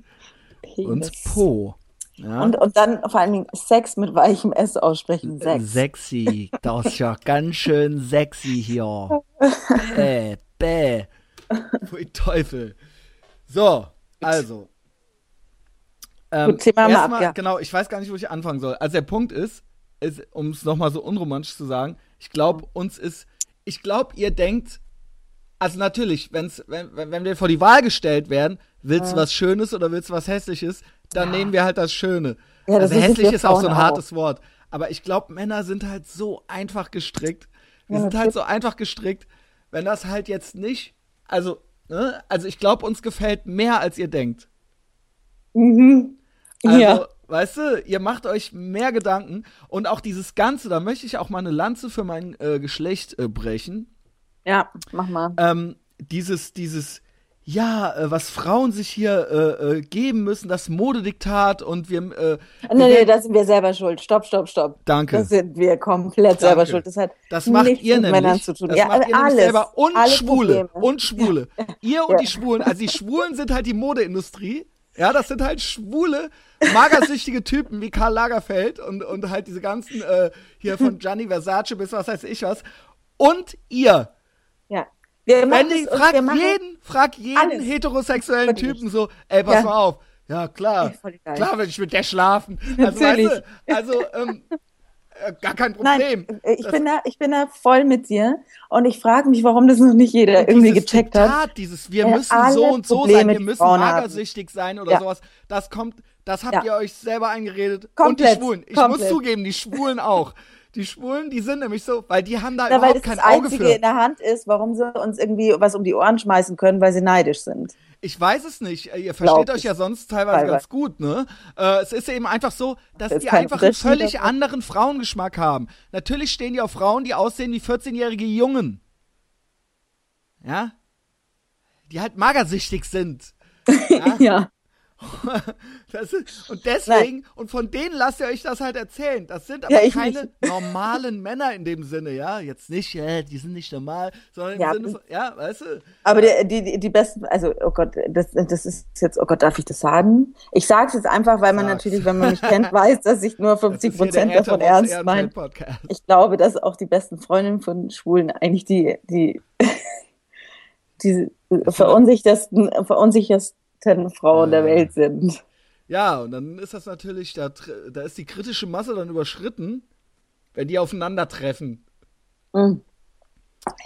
Penis. Und Po. Ja? Und, und dann vor allen Dingen Sex mit weichem S aussprechen. Sex. Sexy. Das ist ja ganz schön sexy hier. [LAUGHS] bäh, bäh. Pfui Teufel. So, also, ähm, Gut, mal ab, ja. Genau, ich weiß gar nicht, wo ich anfangen soll. Also der Punkt ist, ist um es nochmal so unromantisch zu sagen, ich glaube, mhm. uns ist, ich glaube, ihr denkt, also natürlich, wenn's, wenn, wenn wir vor die Wahl gestellt werden, willst du was Schönes oder willst du was Hässliches, dann ja. nehmen wir halt das Schöne. Ja, das also hässlich ist auch so ein hartes Wort. Aber ich glaube, Männer sind halt so einfach gestrickt. Wir sind halt so einfach gestrickt, wenn das halt jetzt nicht, also, ne, also ich glaube, uns gefällt mehr, als ihr denkt. Mhm. Also, ja. Weißt du, ihr macht euch mehr Gedanken und auch dieses Ganze, da möchte ich auch mal eine Lanze für mein äh, Geschlecht äh, brechen. Ja, mach mal. Ähm, dieses, dieses, ja, äh, was Frauen sich hier äh, äh, geben müssen, das Modediktat und wir. Äh, nee, nee, da sind wir selber schuld. Stopp, stopp, stopp. Danke. Das sind wir komplett Danke. selber schuld. Das hat das macht nichts ihr mit nämlich, Männern zu tun. Das ja, macht ihr alles, selber und Schwule Probleme. und Schwule. Ja. Ihr und Ja. die Schwulen, also die Schwulen sind halt die Modeindustrie. Ja, das sind halt schwule, magersüchtige Typen wie Karl Lagerfeld und, und halt diese ganzen äh, hier von [LAUGHS] Gianni Versace bis was weiß ich was. Und ihr, Ja. Wir wenn machen ich es und frag jeden, frag jeden alles. heterosexuellen. Typen so, ey, pass Ja. mal auf. Ja, klar. Klar, wenn ich mit der schlafen. [LAUGHS] Also, Natürlich. weißt du, also, ähm, äh, gar kein Nein, Problem. äh, ich Das- bin, da, ich bin da voll mit dir und ich frage mich, warum das noch nicht jeder Und irgendwie dieses gecheckt hat. Diktat, dieses wir Äh, müssen so und so Probleme, sein, wir müssen magersüchtig sein oder Ja. sowas, das kommt, das habt Ja. ihr euch selber eingeredet. Komplett, Und die Schwulen. Ich komplett. muss zugeben, die Schwulen auch. Die Schwulen, die sind nämlich so, weil die haben da weil das überhaupt kein das Auge Einzige für. in der Hand ist, warum sie uns irgendwie was um die Ohren schmeißen können, weil sie neidisch sind. Ich weiß es nicht. Ihr Glaub versteht euch ja sonst teilweise Teilweise. ganz gut, ne? Äh, es ist eben einfach so, dass Da ist die einfach einen völlig anderen Frauengeschmack haben. Natürlich stehen die auf Frauen, die aussehen wie 14-jährige Jungen. Ja? Die halt magersüchtig sind. [LAUGHS] Ja? Ja. [LAUGHS] Ist, und deswegen, und von denen lasst ihr euch das halt erzählen. Das sind aber Ja, keine [LAUGHS] normalen Männer in dem Sinne, ja. Jetzt nicht, ja, die sind nicht normal, sondern im Ja, Sinne von, ja, weißt du? Aber die, die, die- besten, also, oh Gott, das, das ist jetzt, oh Gott, darf ich das sagen? Ich sage es jetzt einfach, weil man Sag's. natürlich, wenn man mich kennt, [LAUGHS] weiß, dass ich nur Das 50 ist hier Prozent davon ernst meine. Ich glaube, dass auch die besten Freundinnen von Schwulen eigentlich die, die, die verunsichersten, verunsichersten Frauen der Ja. Welt sind. Ja, und dann ist das natürlich, da, da ist die kritische Masse dann überschritten, wenn die aufeinandertreffen. Mhm.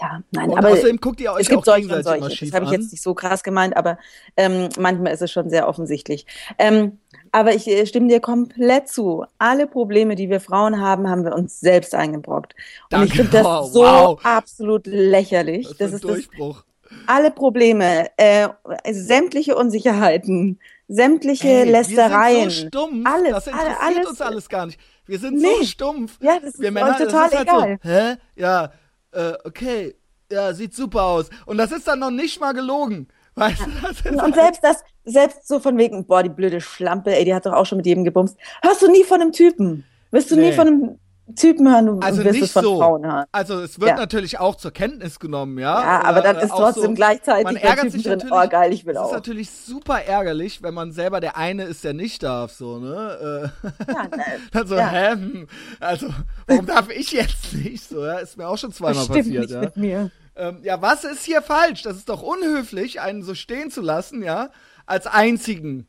Ja, nein, Und aber außerdem guckt ihr euch es gibt auch solche und solche. Das habe ich jetzt nicht so krass gemeint, aber ähm, manchmal ist es schon sehr offensichtlich. Ähm, aber ich äh, stimme dir komplett zu. Alle Probleme, die wir Frauen haben, haben wir uns selbst eingebrockt. Und ich Danke. finde das [LAUGHS] Oh, so wow. absolut lächerlich. Das ist Das ein ist das, Durchbruch. Alle Probleme, äh, sämtliche Unsicherheiten, sämtliche Ey, Lästereien. Wir sind so stumpf, alles, das interessiert alles- uns alles gar nicht. Wir sind so Nee. stumpf. Ja, das ist wir Männer, total das ist halt egal. so, hä? Ja, äh, okay, ja, sieht super aus. Und das ist dann noch nicht mal gelogen. [LAUGHS] Weißt du, das ist Und halt- selbst das, selbst so von wegen, boah, die blöde Schlampe, ey, die hat doch auch schon mit jedem gebumst. Hörst du nie von einem Typen? Wirst du Nee. nie von einem Typen hören, du Also wirst nicht es von so. Frauen hören. Also es wird Ja. natürlich auch zur Kenntnis genommen, ja. Ja, Oder, aber dann äh, ist auch trotzdem so, gleichzeitig man ärgert Typen sich drin, natürlich, oh geil, ich will Das ist auch. natürlich super ärgerlich, wenn man selber der eine ist, der nicht darf, so, ne? Äh, Ja, ne, [LAUGHS] dann so, ja. hä? hm, Also, warum darf ich jetzt nicht? So, ja, ist mir auch schon zweimal passiert, nicht ja. mit mir. Ähm, ja, was ist hier falsch? Das ist doch unhöflich, einen so stehen zu lassen, ja, als einzigen.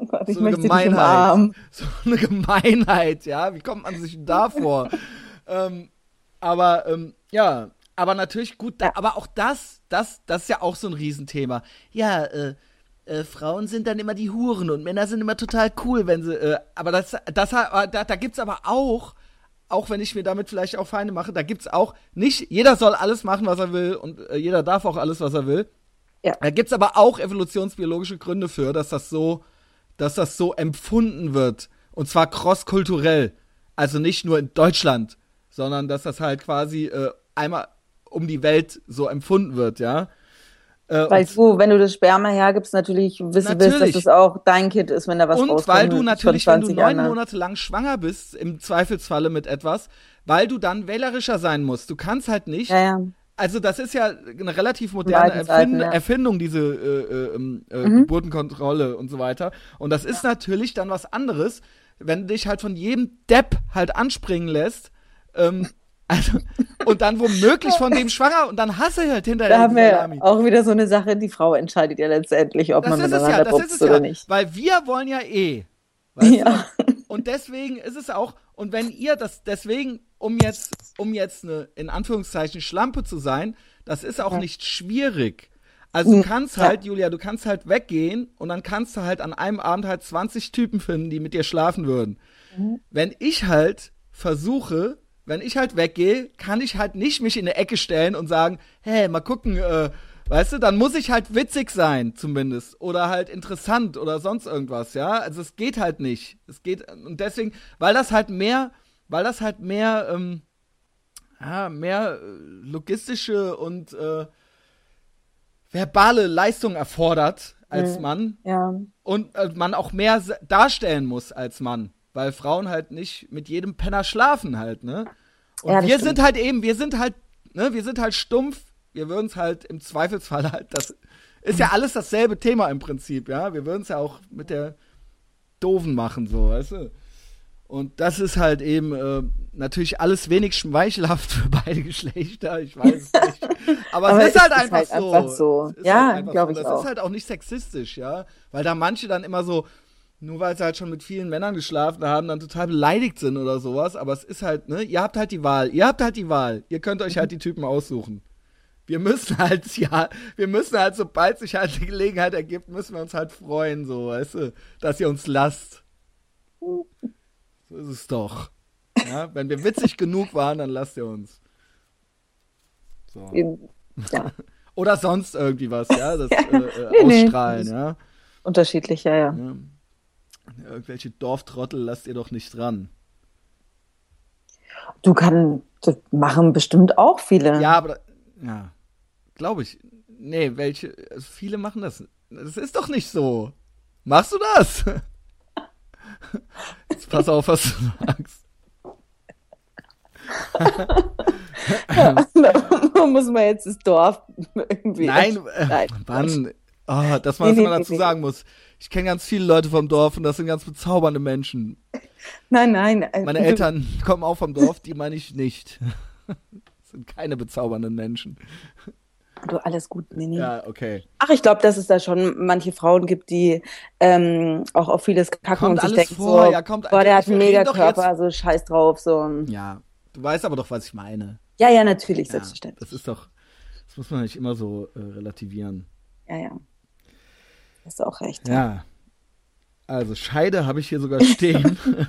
Oh Gott, ich So eine Gemeinheit. So eine Gemeinheit, ja. Wie kommt man sich da vor? ähm, aber, ähm, ja, aber natürlich gut, da, aber auch das, das, das ist ja auch so ein Riesenthema. Ja, äh, äh, Frauen sind dann immer die Huren und Männer sind immer total cool, wenn sie, äh, aber das, das, da, da gibt's aber auch, auch wenn ich mir damit vielleicht auch Feinde mache, da gibt's auch nicht, jeder soll alles machen, was er will und äh, jeder darf auch alles, was er will. Ja. Da gibt's aber auch evolutionsbiologische Gründe für, dass das so, dass das so empfunden wird. Und zwar crosskulturell. Also nicht nur in Deutschland, sondern dass das halt quasi äh, einmal um die Welt so empfunden wird, ja. Äh, Weil und, du, wenn du das Sperma hergibst, natürlich wissen willst, dass Natürlich. es auch dein Kind ist, wenn da was und rauskommt. weil du natürlich, wenn du 20 neun. Monate lang schwanger bist, im Zweifelsfalle mit etwas, weil du dann wählerischer sein musst. Du kannst halt nicht, Ja, ja. Also das ist ja eine relativ moderne Erfind ja. Erfindung, diese äh, äh, ähm, äh, Mhm. Geburtenkontrolle und so weiter. Und das ist natürlich dann was anderes, wenn du dich halt von jedem Depp halt anspringen lässt. Ähm, [LAUGHS] also, und dann womöglich von dem schwanger und dann hasse halt hinterher Da haben wir Salami. auch wieder so eine Sache, die Frau entscheidet ja letztendlich, ob Das man ja, miteinander das ist pupst es oder ja. nicht. Weil wir wollen ja eh. [LAUGHS] Ja. du? Und deswegen ist es auch, und wenn ihr das, deswegen, um jetzt, um jetzt eine, in Anführungszeichen, Schlampe zu sein, das ist auch Ja. nicht schwierig. Also du Mhm. kannst Ja. halt, Julia, du kannst halt weggehen und dann kannst du halt an einem Abend halt 20 Typen finden, die mit dir schlafen würden. Mhm. Wenn ich halt versuche, wenn ich halt weggehe, kann ich halt nicht mich in eine Ecke stellen und sagen, hey, mal gucken, äh, Weißt du, dann muss ich halt witzig sein, zumindest. Oder halt interessant oder sonst irgendwas, ja. Also es geht halt nicht. Es geht, und deswegen, weil das halt mehr, weil das halt mehr, ähm, ja, mehr äh, logistische und äh, verbale Leistung erfordert als Mann. Ja. Und äh, man auch mehr darstellen muss als Mann. Weil Frauen halt nicht mit jedem Penner schlafen halt, ne? Und ja, wir stimmt. sind halt eben, wir sind halt, ne, wir sind halt stumpf. Wir würden es halt im Zweifelsfall [LAUGHS] halt, das ist ja alles dasselbe Thema im Prinzip, ja. Wir würden es ja auch mit der Doofen machen, so, weißt du? Und das ist halt eben äh, natürlich alles wenig schmeichelhaft [LAUGHS] für beide Geschlechter, ich weiß es nicht. Aber, Aber es ist halt es einfach, ist halt so. einfach so. Ja, halt glaube so. ich das auch. Das ist halt auch nicht sexistisch, ja. Weil da manche dann immer so, nur weil sie halt schon mit vielen Männern geschlafen haben, dann total beleidigt sind oder sowas. Aber es ist halt, ne, ihr habt halt die Wahl. Ihr habt halt die Wahl. Ihr könnt euch halt die Typen aussuchen. Wir müssen halt, [LAUGHS] ja, wir müssen halt, sobald sich halt die Gelegenheit ergibt, müssen wir uns halt freuen, so, weißt du, dass ihr uns lasst. [LAUGHS] So ist es doch. Ja, wenn wir witzig [LAUGHS] genug waren, dann lasst ihr uns. So. Ja. [LAUGHS] Oder sonst irgendwie was, ja, das [LAUGHS] äh, äh, nee, ausstrahlen, nee. ja. Unterschiedlich, ja, ja, ja. Irgendwelche Dorftrottel lasst ihr doch nicht dran. Du kannst, das machen bestimmt auch viele. Ja, aber, ja, glaube ich. Nee, welche, also viele machen das. Das ist doch nicht so. Machst du das? Jetzt pass auf, was du sagst. [LAUGHS] da muss man jetzt das Dorf irgendwie. Nein, äh. Mann, oh, dass man nee, nee, dazu nee, sagen muss. Ich kenne ganz viele Leute vom Dorf und das sind ganz bezaubernde Menschen. Nein, nein. Äh, Meine Eltern kommen auch vom Dorf, die meine ich nicht. [LAUGHS] das sind keine bezaubernden Menschen. Du, alles gut, nee. Ja, okay. Ach, ich glaube, dass es da schon manche Frauen gibt, die ähm, auch auf vieles kacken kommt und sich denken, vor, so, ja, kommt, boah, der hat einen Megakörper, also scheiß drauf, so. Ja, du weißt aber doch, was ich meine. Ja, ja, natürlich, ja, selbstverständlich. Das ist doch, das muss man nicht immer so äh, relativieren. Ja, ja. Hast du auch recht. Ja. Also Scheide habe ich hier sogar stehen. [LAUGHS]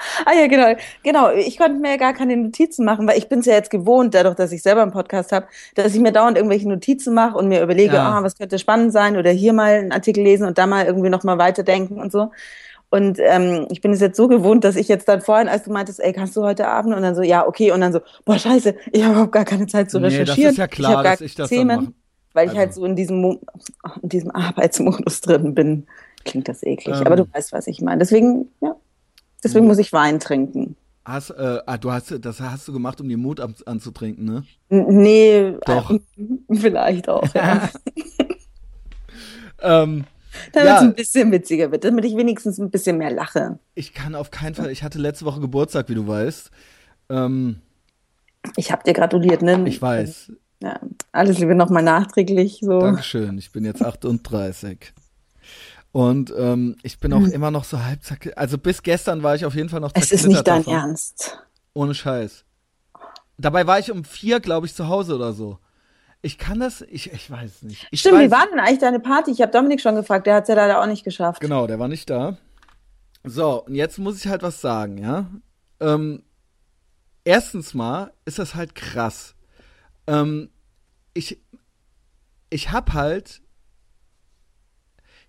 [LAUGHS] ah ja, genau. Genau, ich konnte mir ja gar keine Notizen machen, weil ich bin es ja jetzt gewohnt, dadurch, dass ich selber einen Podcast habe, dass ich mir dauernd irgendwelche Notizen mache und mir überlege, ja. ah, was könnte spannend sein oder hier mal einen Artikel lesen und da mal irgendwie nochmal weiterdenken und so. Und ähm, ich bin es jetzt so gewohnt, dass ich jetzt dann vorhin, als du meintest, ey, kannst du heute Abend? Und dann so, ja, okay. Und dann so, boah, scheiße, ich habe überhaupt gar keine Zeit zu recherchieren. Nee, das ist ja klar, ich gar dass ich das Themen, dann mache. Weil ich halt also. so in diesem, in diesem Arbeitsmodus drin bin. Klingt das eklig, ähm. aber du weißt, was ich meine. Deswegen, ja, deswegen muss ich Wein trinken. Hast, äh, ah, du hast, das hast du gemacht, um den Mut an, anzutrinken, ne? nee, doch. Äh, [LAUGHS] vielleicht auch, ja. [LAUGHS] ähm, damit ja. es ein bisschen witziger wird, damit ich wenigstens ein bisschen mehr lache. Ich kann auf keinen Fall, ich hatte letzte Woche Geburtstag, wie du weißt. Ähm, ich habe dir gratuliert, ne? Ich weiß. Ja, alles Liebe nochmal nachträglich. So. Dankeschön, ich bin jetzt 38. Und ähm, ich bin auch mhm. immer noch so halb zack. Also bis gestern war ich auf jeden Fall noch Es ist nicht dein davon. Ernst. Ohne Scheiß. Dabei war ich um vier, glaube ich, zu Hause oder so. Ich kann das, ich, ich weiß nicht. Ich Stimmt, weiß, wie war denn eigentlich deine Party? Ich habe Dominik schon gefragt, der hat es ja leider auch nicht geschafft. Genau, der war nicht da. So, und jetzt muss ich halt was sagen, ja. Ähm, erstens mal ist das halt krass. Ähm, ich, ich hab halt,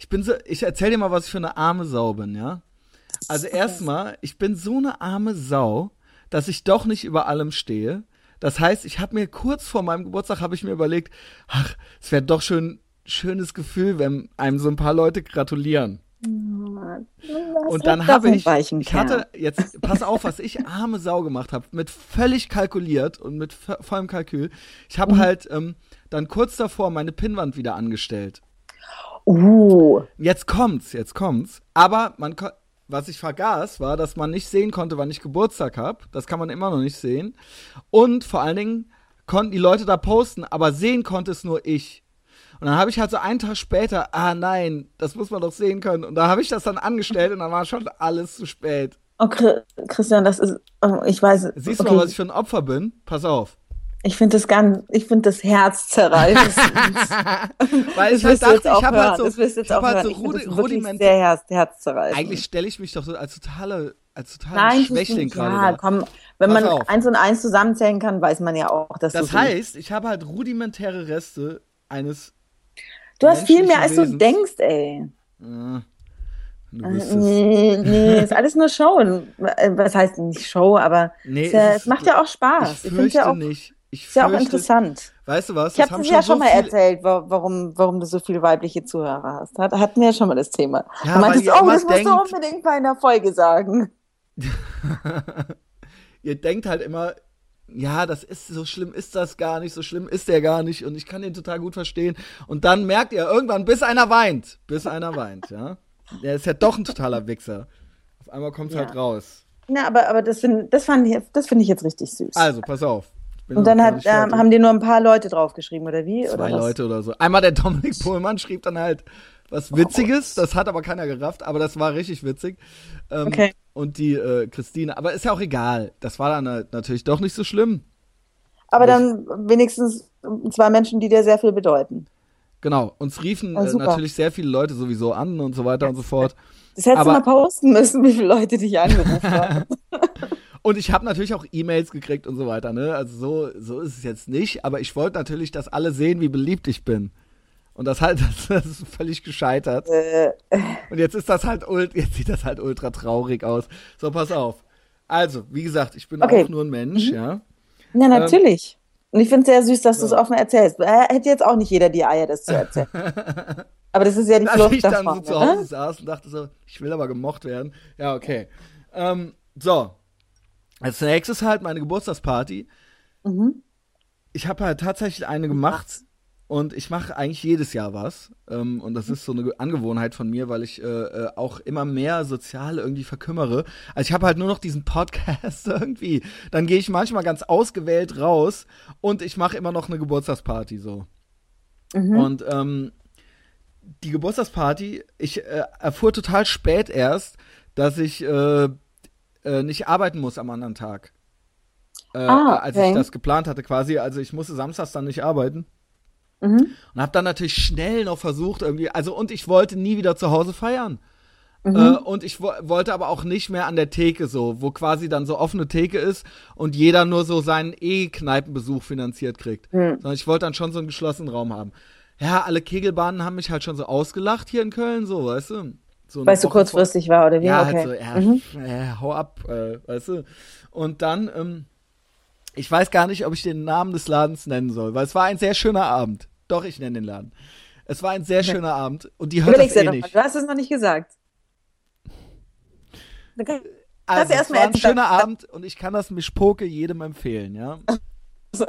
ich bin so, ich erzähl dir mal, was ich für eine arme Sau bin, ja. Also erstmal, ich bin so eine arme Sau, dass ich doch nicht über allem stehe. Das heißt, ich habe mir kurz vor meinem Geburtstag habe ich mir überlegt, ach, es wäre doch schön schönes Gefühl, wenn einem so ein paar Leute gratulieren. Und dann habe ich, ich hatte jetzt, pass auf, was ich arme Sau gemacht habe, mit völlig kalkuliert und mit vollem Kalkül. Ich habe mhm. halt ähm, dann kurz davor meine Pinnwand wieder angestellt. Uh. Jetzt kommt's, jetzt kommt's. Aber man, was ich vergaß, war, dass man nicht sehen konnte, wann ich Geburtstag habe. Das kann man immer noch nicht sehen. Und vor allen Dingen konnten die Leute da posten, aber sehen konnte es nur ich. Und dann habe ich halt so einen Tag später, ah nein, das muss man doch sehen können. Und da habe ich das dann angestellt und dann war schon alles zu spät. Oh, Christian, das ist, oh, ich weiß. Siehst du okay. mal, was ich für ein Opfer bin? Pass auf. Ich finde das ganz, ich finde das Herz zerreißend. [LAUGHS] Weil ich halt dachte, ich habe halt so, das ich hab halt so Rudi Rudiment. Sehr Herz, herzzerreißend. Eigentlich stelle ich mich doch so als totale, als totale Nein, Schwächling gerade. Ja, komm, wenn Pass man auf. eins und eins zusammenzählen kann, weiß man ja auch, dass Das heißt, ich habe halt rudimentäre Reste eines. Du hast viel mehr, als Wesens. du denkst, ey. Ja, du äh, nee, nee, ist alles nur Show. [LAUGHS] Was heißt nicht Show, aber nee, es, ja, es, macht ja auch Spaß. Ich, ich ja auch, nicht. Ich ist ja auch interessant. Weißt du was? Ich habe es ja schon so mal erzählt, warum, warum du so viele weibliche Zuhörer hast. Hat, hatten wir ja schon mal das Thema. Ja, du meintest, oh, das musst du unbedingt bei einer Folge sagen. [LAUGHS] ihr denkt halt immer, ja, das ist so schlimm ist das gar nicht, so schlimm ist der gar nicht und ich kann den total gut verstehen. Und dann merkt ihr irgendwann, bis einer weint, bis einer weint, ja. Der ist ja doch ein totaler Wichser. Auf einmal kommt es ja. halt raus. Na, aber, aber das das das finde ich jetzt richtig süß. Also, pass auf. Und dann hat, äh, haben dir nur ein paar Leute draufgeschrieben, oder wie? Zwei oder Leute oder so. Einmal der Dominik Pohlmann schrieb dann halt was Witziges, oh, das hat aber keiner gerafft, aber das war richtig witzig. Ähm, okay und die äh, Christine. Aber ist ja auch egal. Das war dann halt natürlich doch nicht so schlimm. Aber dann wenigstens zwei Menschen, die dir sehr viel bedeuten. Genau. Uns riefen äh, natürlich sehr viele Leute sowieso an und so weiter und so fort. Das hättest Aber, du mal posten müssen, wie viele Leute dich angerufen haben. [LAUGHS] und ich habe natürlich auch E-Mails gekriegt und so weiter. Ne? Also so, so ist es jetzt nicht. Aber ich wollte natürlich, dass alle sehen, wie beliebt ich bin. Und das halt, [LAUGHS] das, ist völlig gescheitert. Äh. Und jetzt ist das halt, jetzt sieht das halt ultra traurig aus. So, pass auf. Also, wie gesagt, ich bin okay. auch nur ein Mensch, mhm. ja. Ja, natürlich. Ähm, und ich finde es sehr süß, dass so. du es offen erzählst. Äh, hätte jetzt auch nicht jeder die Eier, das zu erzählen. [LAUGHS] aber das ist ja die Flucht Als ich dann so zu Hause ne? saß und dachte so, ich will aber gemocht werden. Ja, okay. Ähm, so. Als nächstes halt meine Geburtstagsparty. Mhm. Ich habe halt tatsächlich eine gemacht. Und ich mache eigentlich jedes Jahr was. Ähm, und das ist so eine Angewohnheit von mir, weil ich äh, äh, auch immer mehr sozial irgendwie verkümmere. Also ich habe halt nur noch diesen Podcast [LAUGHS] irgendwie. Dann gehe ich manchmal ganz ausgewählt raus und ich mache immer noch eine Geburtstagsparty so. Mhm. Und ähm, die Geburtstagsparty, ich äh, erfuhr total spät erst, dass ich äh, äh, nicht arbeiten muss am anderen Tag. Äh, ah, okay. Als ich das geplant hatte quasi. Also ich musste samstags dann nicht arbeiten. Mhm. Und habe dann natürlich schnell noch versucht irgendwie, also und ich wollte nie wieder zu Hause feiern. Mhm. Äh, und ich wo wollte aber auch nicht mehr an der Theke so, wo quasi dann so offene Theke ist und jeder nur so seinen E-Kneipenbesuch finanziert kriegt. Mhm. Sondern ich wollte dann schon so einen geschlossenen Raum haben. Ja, alle Kegelbahnen haben mich halt schon so ausgelacht hier in Köln, so, weißt du? So weißt du, kurzfristig war oder wie? Ja, okay. halt so, ja, mhm. äh, hau ab, äh, weißt du? Und dann, ähm, ich weiß gar nicht, ob ich den Namen des Ladens nennen soll, weil es war ein sehr schöner Abend. Doch, ich nenne den Laden. Es war ein sehr schöner Abend und die hört Überleg's das eh nicht. Du hast es noch nicht gesagt. Also, es war ein schöner Abend und ich kann das Mischpoke jedem empfehlen, ja. [LAUGHS]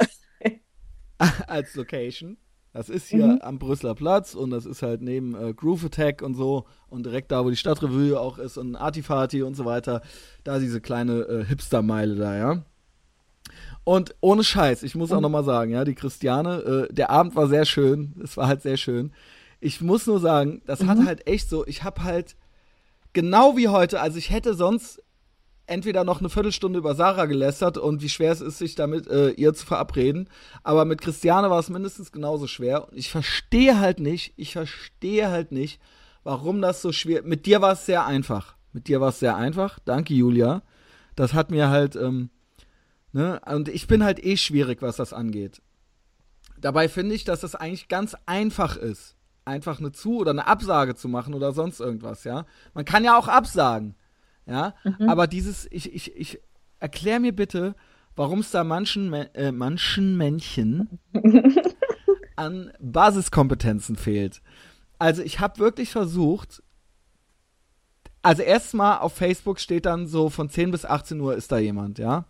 [LAUGHS] Als Location. Das ist hier mhm. am Brüsseler Platz und das ist halt neben äh, Groove Attack und so und direkt da, wo die Stadtrevue auch ist und Artifati und so weiter. Da diese kleine äh, Hipster-Meile da, ja. Und ohne Scheiß, ich muss auch mhm. nochmal sagen, ja, die Christiane, äh, der Abend war sehr schön, es war halt sehr schön. Ich muss nur sagen, das mhm. hat halt echt so, ich habe halt genau wie heute, also ich hätte sonst entweder noch eine Viertelstunde über Sarah gelästert und wie schwer es ist, sich damit äh, ihr zu verabreden. Aber mit Christiane war es mindestens genauso schwer. Und ich verstehe halt nicht, ich verstehe halt nicht, warum das so schwer. Mit dir war es sehr einfach. Mit dir war es sehr einfach. Danke, Julia. Das hat mir halt ähm, Ne? Und ich bin halt eh schwierig, was das angeht. Dabei finde ich, dass das eigentlich ganz einfach ist, einfach eine Zu- oder eine Absage zu machen oder sonst irgendwas, ja. Man kann ja auch absagen, ja. Mhm. Aber dieses, ich, ich, ich erklär mir bitte, warum es da manchen, äh, manchen Männchen [LAUGHS] an Basiskompetenzen fehlt. Also ich habe wirklich versucht, also erstmal auf Facebook steht dann so von 10 bis 18 Uhr ist da jemand, ja.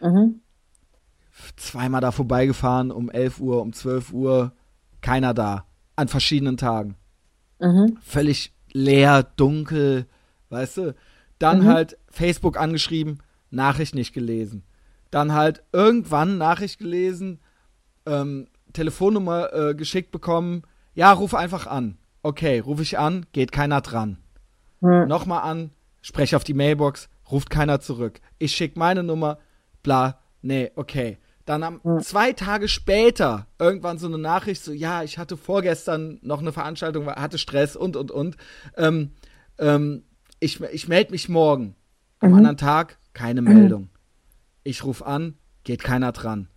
Mhm. Zweimal da vorbeigefahren, um 11 Uhr, um 12 Uhr, keiner da. An verschiedenen Tagen. Mhm. Völlig leer, dunkel, weißt du? Dann mhm. halt Facebook angeschrieben, Nachricht nicht gelesen. Dann halt irgendwann Nachricht gelesen, ähm, Telefonnummer äh, geschickt bekommen. Ja, ruf einfach an. Okay, rufe ich an, geht keiner dran. Mhm. Nochmal an, spreche auf die Mailbox, ruft keiner zurück. Ich schicke meine Nummer, bla, nee, okay. Dann am, mhm. zwei Tage später irgendwann so eine Nachricht, so, ja, ich hatte vorgestern noch eine Veranstaltung, hatte Stress und, und, und. Ähm, ähm, ich ich melde mich morgen. Am mhm. anderen Tag keine Meldung. Ich rufe an, geht keiner dran.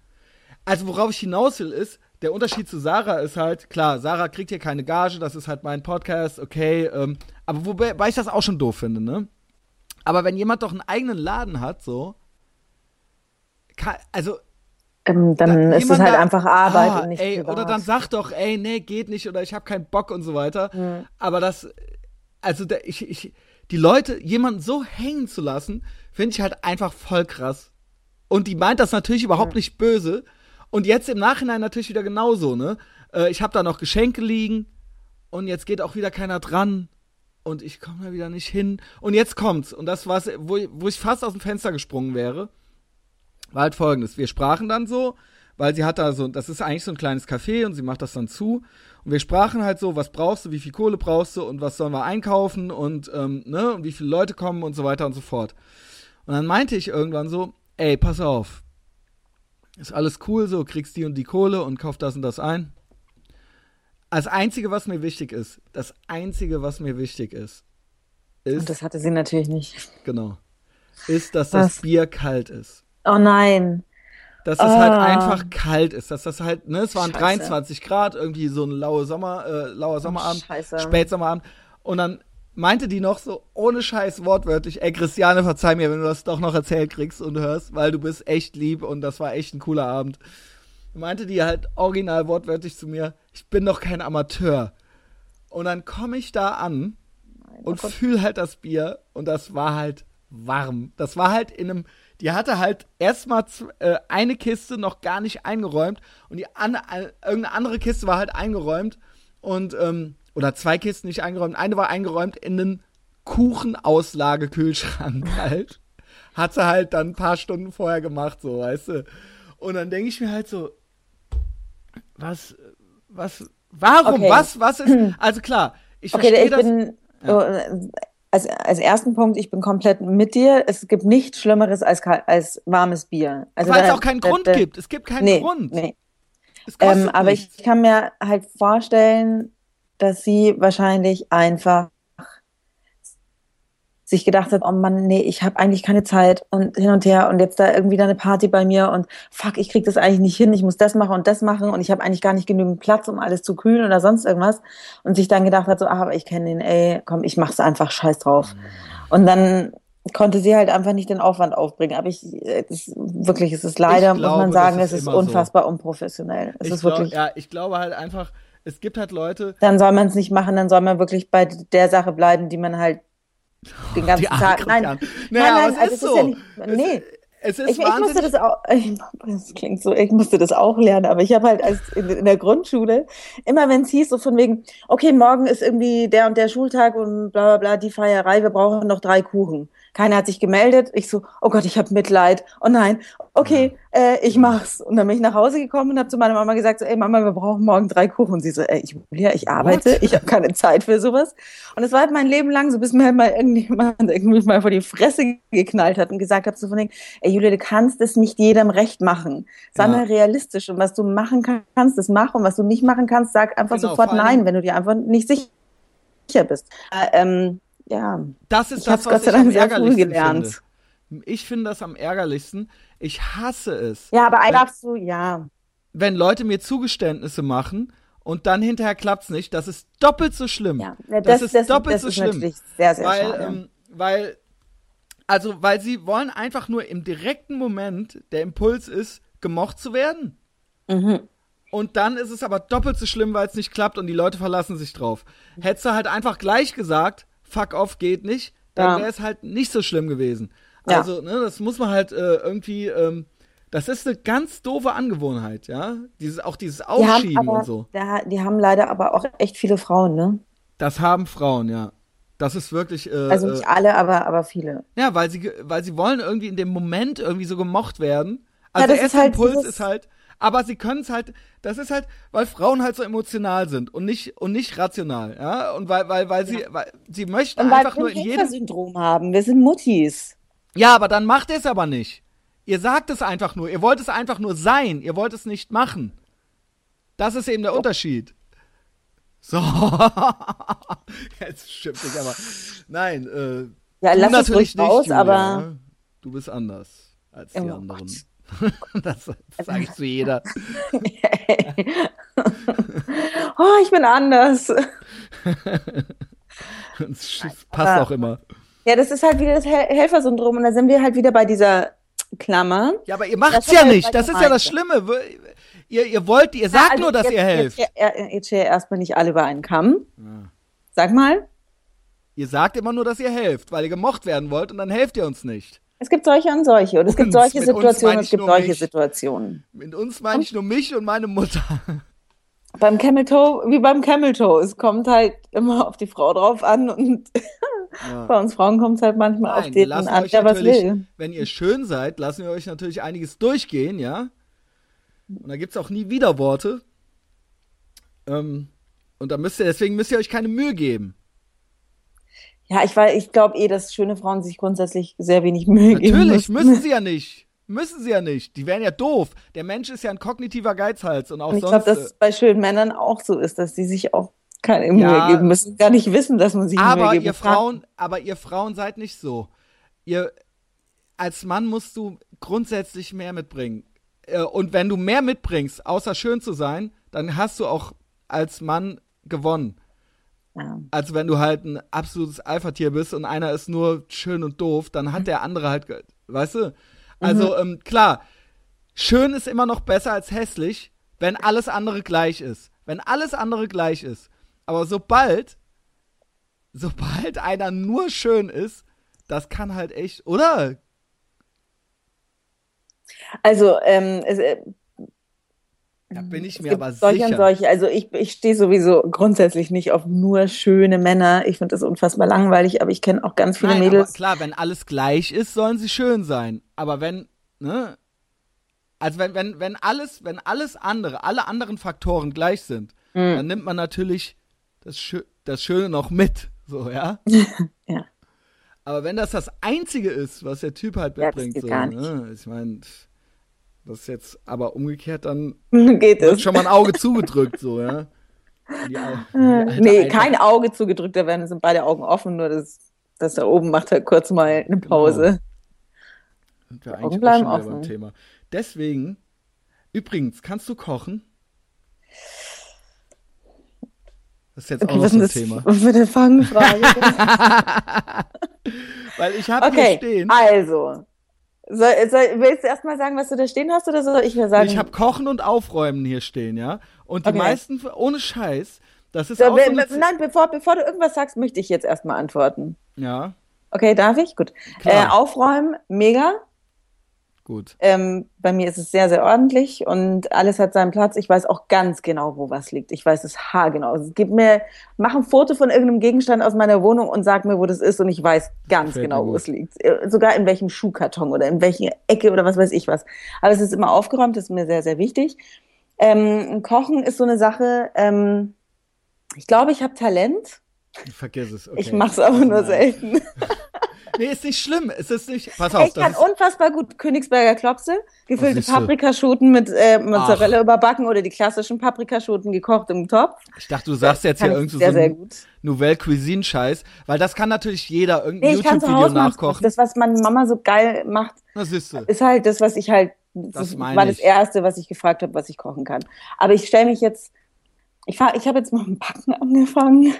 Also worauf ich hinaus will, ist, der Unterschied zu Sarah ist halt, klar, Sarah kriegt hier keine Gage, das ist halt mein Podcast, okay, ähm, aber wobei ich das auch schon doof finde, ne? Aber wenn jemand doch einen eigenen Laden hat, so, kann, also ähm, dann da, ist es halt da, einfach Arbeit ah, und nicht ey, Oder dann sag doch, ey, nee, geht nicht oder ich habe keinen Bock und so weiter. Mhm. Aber das, also der, ich, ich, die Leute, jemanden so hängen zu lassen, finde ich halt einfach voll krass. Und die meint das natürlich überhaupt mhm. nicht böse. Und jetzt im Nachhinein natürlich wieder genauso, ne? Äh, ich habe da noch Geschenke liegen und jetzt geht auch wieder keiner dran und ich komme da wieder nicht hin. Und jetzt kommt's. Und das war's, wo, wo ich fast aus dem Fenster gesprungen wäre war halt folgendes. Wir sprachen dann so, weil sie hat da so, das ist eigentlich so ein kleines Café und sie macht das dann zu. Und wir sprachen halt so, was brauchst du, wie viel Kohle brauchst du und was sollen wir einkaufen und, ähm, ne, und wie viele Leute kommen und so weiter und so fort. Und dann meinte ich irgendwann so, ey, pass auf. Ist alles cool so, kriegst die und die Kohle und kauf das und das ein. Das Einzige, was mir wichtig ist, das Einzige, was mir wichtig ist, ist. Und das hatte sie natürlich nicht. Genau. Ist, dass was? das Bier kalt ist. Oh nein. Dass es halt ah. einfach kalt ist, dass das halt, ne, es waren Scheiße. 23 Grad, irgendwie so ein lauer Sommer, äh, lauer Sommerabend, oh, Spätsommerabend. Und dann meinte die noch so, ohne Scheiß wortwörtlich, ey Christiane, verzeih mir, wenn du das doch noch erzählt kriegst und hörst, weil du bist echt lieb und das war echt ein cooler Abend. Meinte die halt original wortwörtlich zu mir, ich bin doch kein Amateur. Und dann komme ich da an und fühl halt das Bier und das war halt warm. Das war halt in einem die hatte halt erstmal äh, eine Kiste noch gar nicht eingeräumt und die an, äh, irgendeine andere Kiste war halt eingeräumt und ähm, oder zwei Kisten nicht eingeräumt. Eine war eingeräumt in einen Kuchenauslagekühlschrank [LAUGHS] halt. Hat sie halt dann ein paar Stunden vorher gemacht, so, weißt du. Und dann denke ich mir halt so, was, was, warum, okay. was, was ist, [CLEARS THROAT] also klar, ich okay, verstehe ich das. Bin, ja als, als ersten Punkt, ich bin komplett mit dir. Es gibt nichts Schlimmeres als, als warmes Bier. Also Weil es auch keinen Grund da, gibt. Es gibt keinen nee, Grund. Nee. Ähm, aber ich kann mir halt vorstellen, dass sie wahrscheinlich einfach sich gedacht hat, oh Mann, nee, ich habe eigentlich keine Zeit und hin und her und jetzt da irgendwie da eine Party bei mir und fuck, ich krieg das eigentlich nicht hin, ich muss das machen und das machen und ich habe eigentlich gar nicht genügend Platz, um alles zu kühlen oder sonst irgendwas und sich dann gedacht hat, so, ach, aber ich kenne den, ey, komm, ich mach's einfach scheiß drauf. Und dann konnte sie halt einfach nicht den Aufwand aufbringen. Aber ich, es, wirklich, es ist leider, glaube, muss man sagen, ist es ist unfassbar so. unprofessionell. Es ich ist glaub, wirklich. Ja, ich glaube halt einfach, es gibt halt Leute. Dann soll man es nicht machen, dann soll man wirklich bei der Sache bleiben, die man halt [LAUGHS] den ganzen Tag. Nein, naja, nein, nein, also ist so. Ja nicht, nee. Es, es ist ich, ich musste das auch, [LAUGHS] ich, das klingt so, ich musste das auch lernen, aber ich habe halt als in, in, der Grundschule, immer wenn es hieß, so von wegen, okay, morgen ist irgendwie der und der Schultag und bla bla bla, die Feierei, wir brauchen noch drei Kuchen. Keiner hat sich gemeldet. Ich so, oh Gott, ich habe Mitleid. Oh nein, okay, ja. äh, ich mach's. Und dann bin ich nach Hause gekommen und habe zu meiner Mama gesagt, so, ey Mama, wir brauchen morgen drei Kuchen. Und sie so, ey, Julia, ich arbeite, What? ich habe keine Zeit für sowas. Und es war halt mein Leben lang so, bis mir halt mal irgendjemand [LAUGHS] irgendwie mal vor die Fresse geknallt hat und gesagt hat, so von denen, ey Julia, du kannst es nicht jedem recht machen. Sei ja. mal realistisch und was du machen kannst, das mach und was du nicht machen kannst, sag einfach genau, sofort nein, wenn du dir einfach nicht sicher bist. Äh, ähm, ja. Das ist ich das, was ich am ärgerlichsten gelernt. finde. Ich finde das am ärgerlichsten. Ich hasse es. Ja, aber eigentlich darfst du, ja. Wenn Leute mir Zugeständnisse machen und dann hinterher klappt's nicht, das ist doppelt so schlimm. Ja, das, das ist das, doppelt das so ist schlimm. Sehr, sehr weil, schade. Ähm, weil, also, weil sie wollen einfach nur im direkten Moment, der Impuls ist, gemocht zu werden. Mhm. Und dann ist es aber doppelt so schlimm, weil es nicht klappt und die Leute verlassen sich drauf. Hättest du halt einfach gleich gesagt, fuck off geht nicht, dann ja. wäre es halt nicht so schlimm gewesen. Also, ja. ne, das muss man halt äh, irgendwie, ähm, das ist eine ganz doofe Angewohnheit, ja. Dieses, auch dieses Aufschieben aber, und so. Der, die haben leider aber auch echt viele Frauen, ne? Das haben Frauen, ja. Das ist wirklich. Äh, also nicht äh, alle, aber, aber viele. Ja, weil sie, weil sie wollen irgendwie in dem Moment irgendwie so gemocht werden. Also ja, der erste halt Impuls ist halt, aber sie können es halt, das ist halt, weil Frauen halt so emotional sind und nicht und nicht rational, ja, und weil weil weil sie weil sie möchten und einfach nur in jedem Syndrom haben. Wir sind Muttis. Ja, aber dann macht es aber nicht. Ihr sagt es einfach nur, ihr wollt es einfach nur sein, ihr wollt es nicht machen. Das ist eben der oh. Unterschied. So. [LAUGHS] Jetzt schimpft ich aber. Nein, äh, ja, lass natürlich es nicht, raus, aber Du bist anders als die oh anderen. das, [LAUGHS] das sage ich zu jeder. [LAUGHS] oh, ich bin anders. [LAUGHS] das passt auch immer. Ja, das ist halt wieder das Hel Helfersyndrom und da sind wir halt wieder bei dieser Klammer. Ja, aber ihr macht's ja nicht. Das ist ja das Schlimme. Ihr, ihr wollt, ihr sagt ja, also nur, dass jetzt, ihr helft. Jetzt, jetzt, jetzt erstmal nicht alle über einen Kamm. Ja. Sag mal. Ihr sagt immer nur, dass ihr helft, weil ihr gemocht werden wollt und dann helft ihr uns nicht. Es gibt solche und solche. Und es uns, gibt solche Situationen und es gibt solche mich. Situationen. Mit uns meine ich nur mich und meine Mutter. Beim Camel Toe, wie beim Camel Toe. Es kommt halt immer auf die Frau drauf an und ja. bei uns Frauen kommt es halt manchmal Nein, auf den an, der was will. Wenn ihr schön seid, lassen wir euch natürlich einiges durchgehen, ja. Und da gibt es auch nie Widerworte. Ähm, und da müsst ihr, deswegen müsst ihr euch keine Mühe geben. Ja, ich, ich glaube eh, dass schöne Frauen sich grundsätzlich sehr wenig Mühe Natürlich, geben. Natürlich, müssen sie ja nicht. Müssen sie ja nicht. Die wären ja doof. Der Mensch ist ja ein kognitiver Geizhals und auch und ich sonst. Ich glaube, dass es bei schönen Männern auch so ist, dass sie sich auch keine Mühe ja, geben müssen, gar nicht wissen, dass man sich aber Mühe geben ihr Frauen, Aber ihr Frauen seid nicht so. Ihr, als Mann musst du grundsätzlich mehr mitbringen. Äh, und wenn du mehr mitbringst, außer schön zu sein, dann hast du auch als Mann gewonnen. Ja. Also wenn du halt ein absolutes Alpha-Tier bist und einer ist nur schön und doof, dann hat der andere halt, weißt du? Also mhm. ähm, klar, schön ist immer noch besser als hässlich, wenn alles andere gleich ist. Wenn alles andere gleich ist. Aber sobald, sobald einer nur schön ist, das kann halt echt, oder? Also, ähm, äh, da bin ich mir aber solche sicher. Und solche. Also ich, ich stehe sowieso grundsätzlich nicht auf nur schöne Männer. Ich finde das unfassbar langweilig, aber ich kenne auch ganz viele Nein, Mädels. Klar, wenn alles gleich ist, sollen sie schön sein. Aber wenn, ne? Also wenn, wenn, wenn alles, wenn alles andere, alle anderen Faktoren gleich sind, mhm. dann nimmt man natürlich das, Schö das Schöne noch mit. So, ja? [LAUGHS] ja. Aber wenn das das Einzige ist, was der Typ halt mitbringt, so, ne? ich meine, das ist jetzt aber umgekehrt, dann [LAUGHS] geht wird es. schon mal ein Auge zugedrückt, so, ja. Die, [LAUGHS] die nee, kein Auge zugedrückt, da werden sind beide Augen offen, nur das, das da oben macht halt kurz mal eine genau. Pause. Genau. Wir eigentlich bleiben offen. beim Thema. Deswegen, übrigens, kannst du kochen? Das ist jetzt okay, auch noch so ein das Thema. Für eine Fangfrage. [LAUGHS] Weil ich habe okay, hier stehen. Also, soll, soll, willst du erstmal sagen, was du da stehen hast oder soll ich mir sagen? Ich habe Kochen und Aufräumen hier stehen, ja. Und die okay. meisten, ohne Scheiß, das ist so, auch so Nein, bevor, bevor du irgendwas sagst, möchte ich jetzt erstmal antworten. Ja. Okay, darf ich? Gut. Äh, aufräumen, mega. Gut. Ähm, bei mir ist es sehr, sehr ordentlich und alles hat seinen Platz. Ich weiß auch ganz genau, wo was liegt. Ich weiß es haargenau. Also, gib mir, mach ein Foto von irgendeinem Gegenstand aus meiner Wohnung und sag mir, wo das ist und ich weiß ganz Fällt genau, wo es liegt. Äh, sogar in welchem Schuhkarton oder in welcher Ecke oder was weiß ich was. Aber es ist immer aufgeräumt, das ist mir sehr, sehr wichtig. Ähm, Kochen ist so eine Sache, ähm, ich glaube, ich habe Talent. Vergiss es. Okay. Ich mache es aber nur selten. [LAUGHS] Nee, ist nicht schlimm. Es ist nicht. Pass auf. Ich kann unfassbar gut Königsberger Klopse, gefüllte Paprikaschoten mit äh, Mozzarella Ach. überbacken oder die klassischen Paprikaschoten gekocht im Topf. Ich dachte, du sagst jetzt hier irgendwie so einen Nouvelle Cuisine Scheiß, weil das kann natürlich jeder irgendein nee, YouTube-Video nachkochen. Das, was meine Mama so geil macht, ist halt das, was ich halt. Das, das war das erste, was ich gefragt habe, was ich kochen kann. Aber ich stelle mich jetzt. Ich, fahr, ich habe jetzt mal ein Backen angefangen.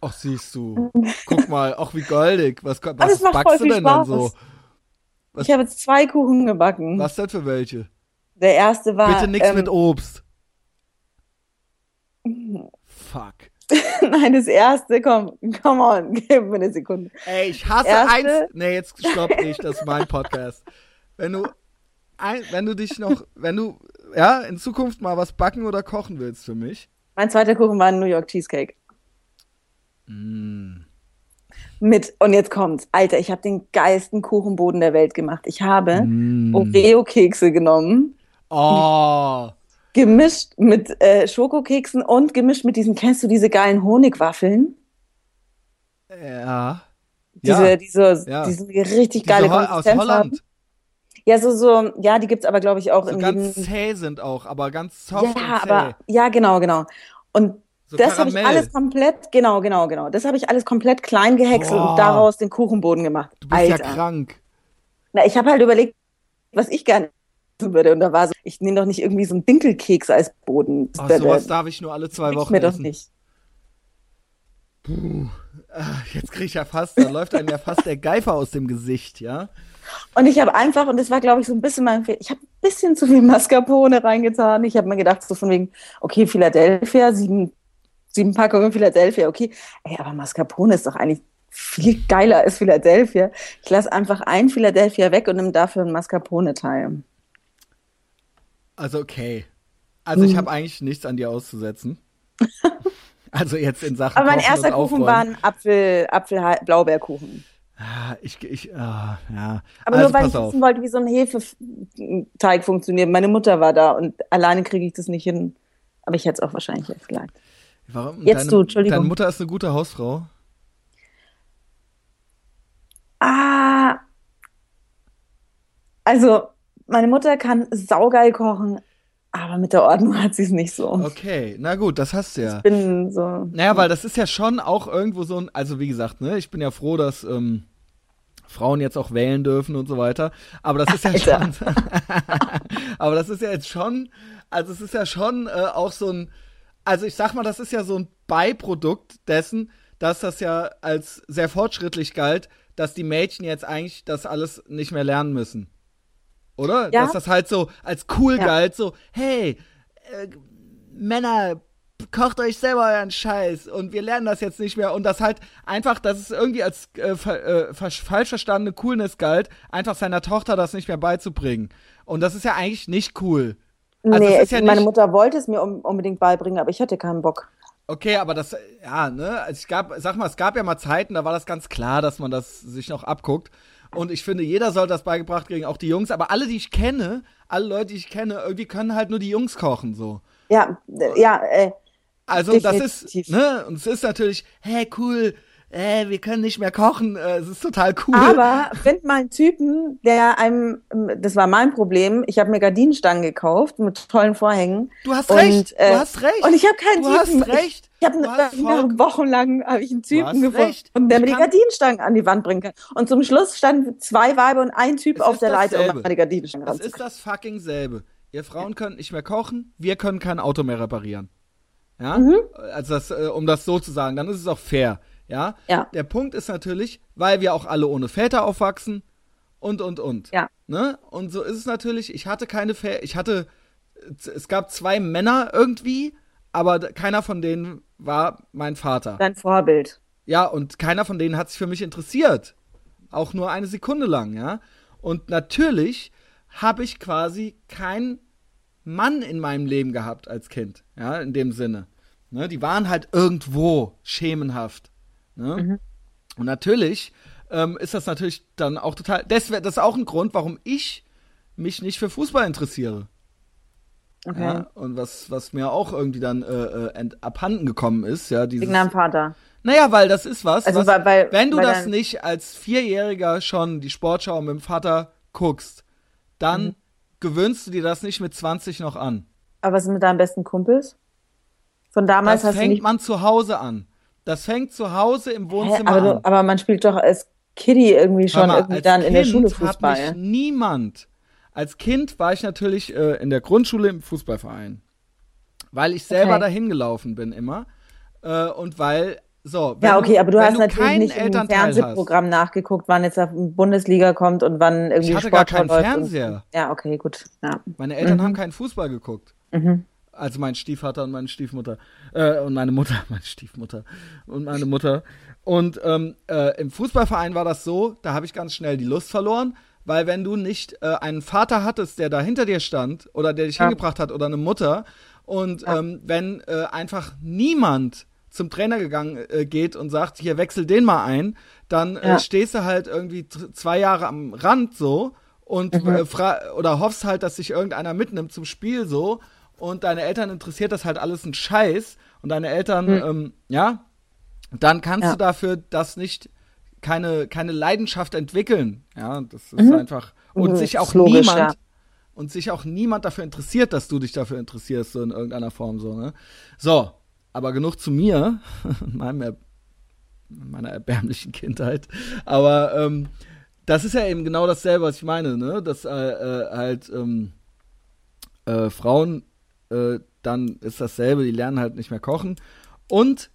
Ach, siehst du. Guck mal, ach wie goldig. Was, was backst du denn Spaß. dann so? Was? Ich habe jetzt zwei Kuchen gebacken. Was denn für welche? Der erste war. Bitte nichts ähm, mit Obst. [LAUGHS] Fuck. Nein, das erste, komm, come on, [LAUGHS] gib mir eine Sekunde. Ey, ich hasse erste, eins. Nee, jetzt stopp nicht, das ist mein [LAUGHS] Podcast. Wenn du, ein, wenn du dich noch, wenn du, ja, in Zukunft mal was backen oder kochen willst für mich. Mein zweiter Kuchen war ein New York Cheesecake. Mm. Mit, und jetzt kommt's, Alter, ich habe den geilsten Kuchenboden der Welt gemacht. Ich habe mm. Oreo-Kekse genommen. Oh. Gemischt mit äh, Schokokeksen und gemischt mit diesen, kennst du diese geilen Honigwaffeln? Ja. Diese, ja. diese, ja. diese richtig diese geile Ho Konsistenz aus Holland. Haben. Ja, so, so, ja, die gibt's aber, glaube ich, auch so in ganz zäh sind auch, aber ganz soft ja, aber, ja, genau, genau. Und so das habe ich alles komplett, genau, genau, genau. Das habe ich alles komplett klein gehäckselt Boah. und daraus den Kuchenboden gemacht. Du bist Alter. ja krank. Na, ich habe halt überlegt, was ich gerne würde. Und da war so, ich nehme doch nicht irgendwie so einen Dinkelkeks als Boden. Ach, sowas darf ich nur alle zwei Wochen mir essen. doch nicht. Puh. Ah, jetzt kriege ich ja fast, da läuft einem ja fast der Geifer aus dem Gesicht, ja. Und ich habe einfach, und das war, glaube ich, so ein bisschen mein Fehler, ich habe ein bisschen zu viel Mascarpone reingetan. Ich habe mir gedacht, so von wegen, okay, Philadelphia, sieben, sieben Packungen Philadelphia, okay. Ey, aber Mascarpone ist doch eigentlich viel geiler als Philadelphia. Ich lasse einfach ein Philadelphia weg und nehme dafür ein Mascarpone-Teil. Also okay. Also ich hm. habe eigentlich nichts an dir auszusetzen. [LAUGHS] also jetzt in Sachen. Aber mein erster Kuchen war ein Apfel, Apfel Blaubeerkuchen. Ah, ich, ich, ah, ja. Aber also, nur weil ich auf. wissen wollte, wie so ein Hefeteig funktioniert. Meine Mutter war da und alleine kriege ich das nicht hin. Aber ich hätte es auch wahrscheinlich jetzt gelernt. Warum? Jetzt deine, du, Entschuldigung. Deine Mutter ist eine gute Hausfrau? Ah. Also, meine Mutter kann saugeil kochen, aber mit der Ordnung hat sie es nicht so. Okay, na gut, das hast du ja. Ich bin so. Naja, weil das ist ja schon auch irgendwo so ein, also wie gesagt, ne, ich bin ja froh, dass ähm, Frauen jetzt auch wählen dürfen und so weiter. Aber das ist ja Alter. schon. [LAUGHS] aber das ist ja jetzt schon, also es ist ja schon äh, auch so ein, also ich sag mal, das ist ja so ein Beiprodukt dessen, dass das ja als sehr fortschrittlich galt, dass die Mädchen jetzt eigentlich das alles nicht mehr lernen müssen. Oder? Ja. Dass das halt so als cool ja. galt, so, hey, äh, Männer, kocht euch selber euren Scheiß und wir lernen das jetzt nicht mehr und das halt einfach, dass es irgendwie als äh, äh, falsch verstandene Coolness galt, einfach seiner Tochter das nicht mehr beizubringen. Und das ist ja eigentlich nicht cool. Also nee, ja meine Mutter wollte es mir unbedingt beibringen, aber ich hatte keinen Bock. Okay, aber das, ja, ne, also ich gab, sag mal, es gab ja mal Zeiten, da war das ganz klar, dass man das sich noch abguckt. Und ich finde, jeder soll das beigebracht kriegen, auch die Jungs. Aber alle, die ich kenne, alle Leute, die ich kenne, irgendwie können halt nur die Jungs kochen, so. Ja, ja, äh, Also, definitiv. das ist, ne, und es ist natürlich, hey, cool, äh, wir können nicht mehr kochen, äh, es ist total cool. Aber find mal einen Typen, der einem, das war mein Problem, ich habe mir Gardinenstangen gekauft mit tollen Vorhängen. Du hast und, recht, äh, du hast recht. Und ich habe keinen du Typen. Du hast recht. Ich, habe voll... wochenlang habe ich einen Typen gefunden, der mir die Gardinenstangen an die Wand bringen kann. Und zum Schluss standen zwei Weiber und ein Typ auf der Leiter, um die Gardinenstangen Das ist das fucking selbe. Ihr Frauen können nicht mehr kochen, wir können kein Auto mehr reparieren. Ja? Mhm. Also das, äh, um das so zu sagen, dann ist es auch fair. Ja? ja. Der Punkt ist natürlich, weil wir auch alle ohne Väter aufwachsen und, und, und. Ja. Ne? Und so ist es natürlich, ich hatte keine Väter, ich hatte, es gab zwei Männer irgendwie, aber keiner von denen war mein Vater. Dein Vorbild. Ja, und keiner von denen hat sich für mich interessiert. Auch nur eine Sekunde lang, ja. Und natürlich habe ich quasi keinen Mann in meinem Leben gehabt als Kind, ja, in dem Sinne. Ne, die waren halt irgendwo schemenhaft. Ne? Mhm. Und natürlich ähm, ist das natürlich dann auch total. Das, das ist auch ein Grund, warum ich mich nicht für Fußball interessiere. Okay. Ja, und was, was mir auch irgendwie dann äh, äh abhanden gekommen ist, ja, dieses. Wegen deinem Vater. Naja, weil das ist was. Also, was weil, weil, wenn du das nicht als Vierjähriger schon die Sportschau mit dem Vater guckst, dann mhm. gewöhnst du dir das nicht mit 20 noch an. Aber was ist mit deinen besten Kumpels? Von damals das hast fängt du nicht man zu Hause an. Das fängt zu Hause im Wohnzimmer aber, an. aber man spielt doch als Kiddie irgendwie schon mal, irgendwie dann kind in der Schule Fußball. Hat mich niemand. Als Kind war ich natürlich äh, in der Grundschule im Fußballverein. Weil ich selber okay. dahin gelaufen bin immer. Äh, und weil so, ja, okay, aber du hast du natürlich nicht im Fernsehprogramm hast. nachgeguckt, wann jetzt auf Bundesliga kommt und wann irgendwie Ich hatte Sport gar keinen Fernseher. Und, ja, okay, gut. Ja. Meine Eltern mhm. haben keinen Fußball geguckt. Mhm. Also mein Stiefvater und meine Stiefmutter. Äh, und meine Mutter, [LAUGHS] meine Stiefmutter und meine Mutter. Und ähm, äh, im Fußballverein war das so, da habe ich ganz schnell die Lust verloren, weil wenn du nicht äh, einen Vater hattest, der da hinter dir stand oder der dich ja. hingebracht hat oder eine Mutter und ja. ähm, wenn äh, einfach niemand zum Trainer gegangen äh, geht und sagt, hier wechsel den mal ein, dann äh, ja. stehst du halt irgendwie zwei Jahre am Rand so und mhm. oder hoffst halt, dass sich irgendeiner mitnimmt zum Spiel so und deine Eltern interessiert das halt alles ein Scheiß und deine Eltern, mhm. ähm, ja, dann kannst ja. du dafür das nicht keine, keine Leidenschaft entwickeln. Ja, das ist mhm. einfach. Und mhm. sich auch logisch, niemand, ja. und sich auch niemand dafür interessiert, dass du dich dafür interessierst, so in irgendeiner Form so, ne? So, aber genug zu mir, [LAUGHS] meinem meiner erbärmlichen Kindheit. Aber ähm, das ist ja eben genau dasselbe, was ich meine, ne? Dass äh, äh, halt, ähm, Äh, Frauen, äh, dann ist dasselbe, die lernen halt nicht mehr kochen. Und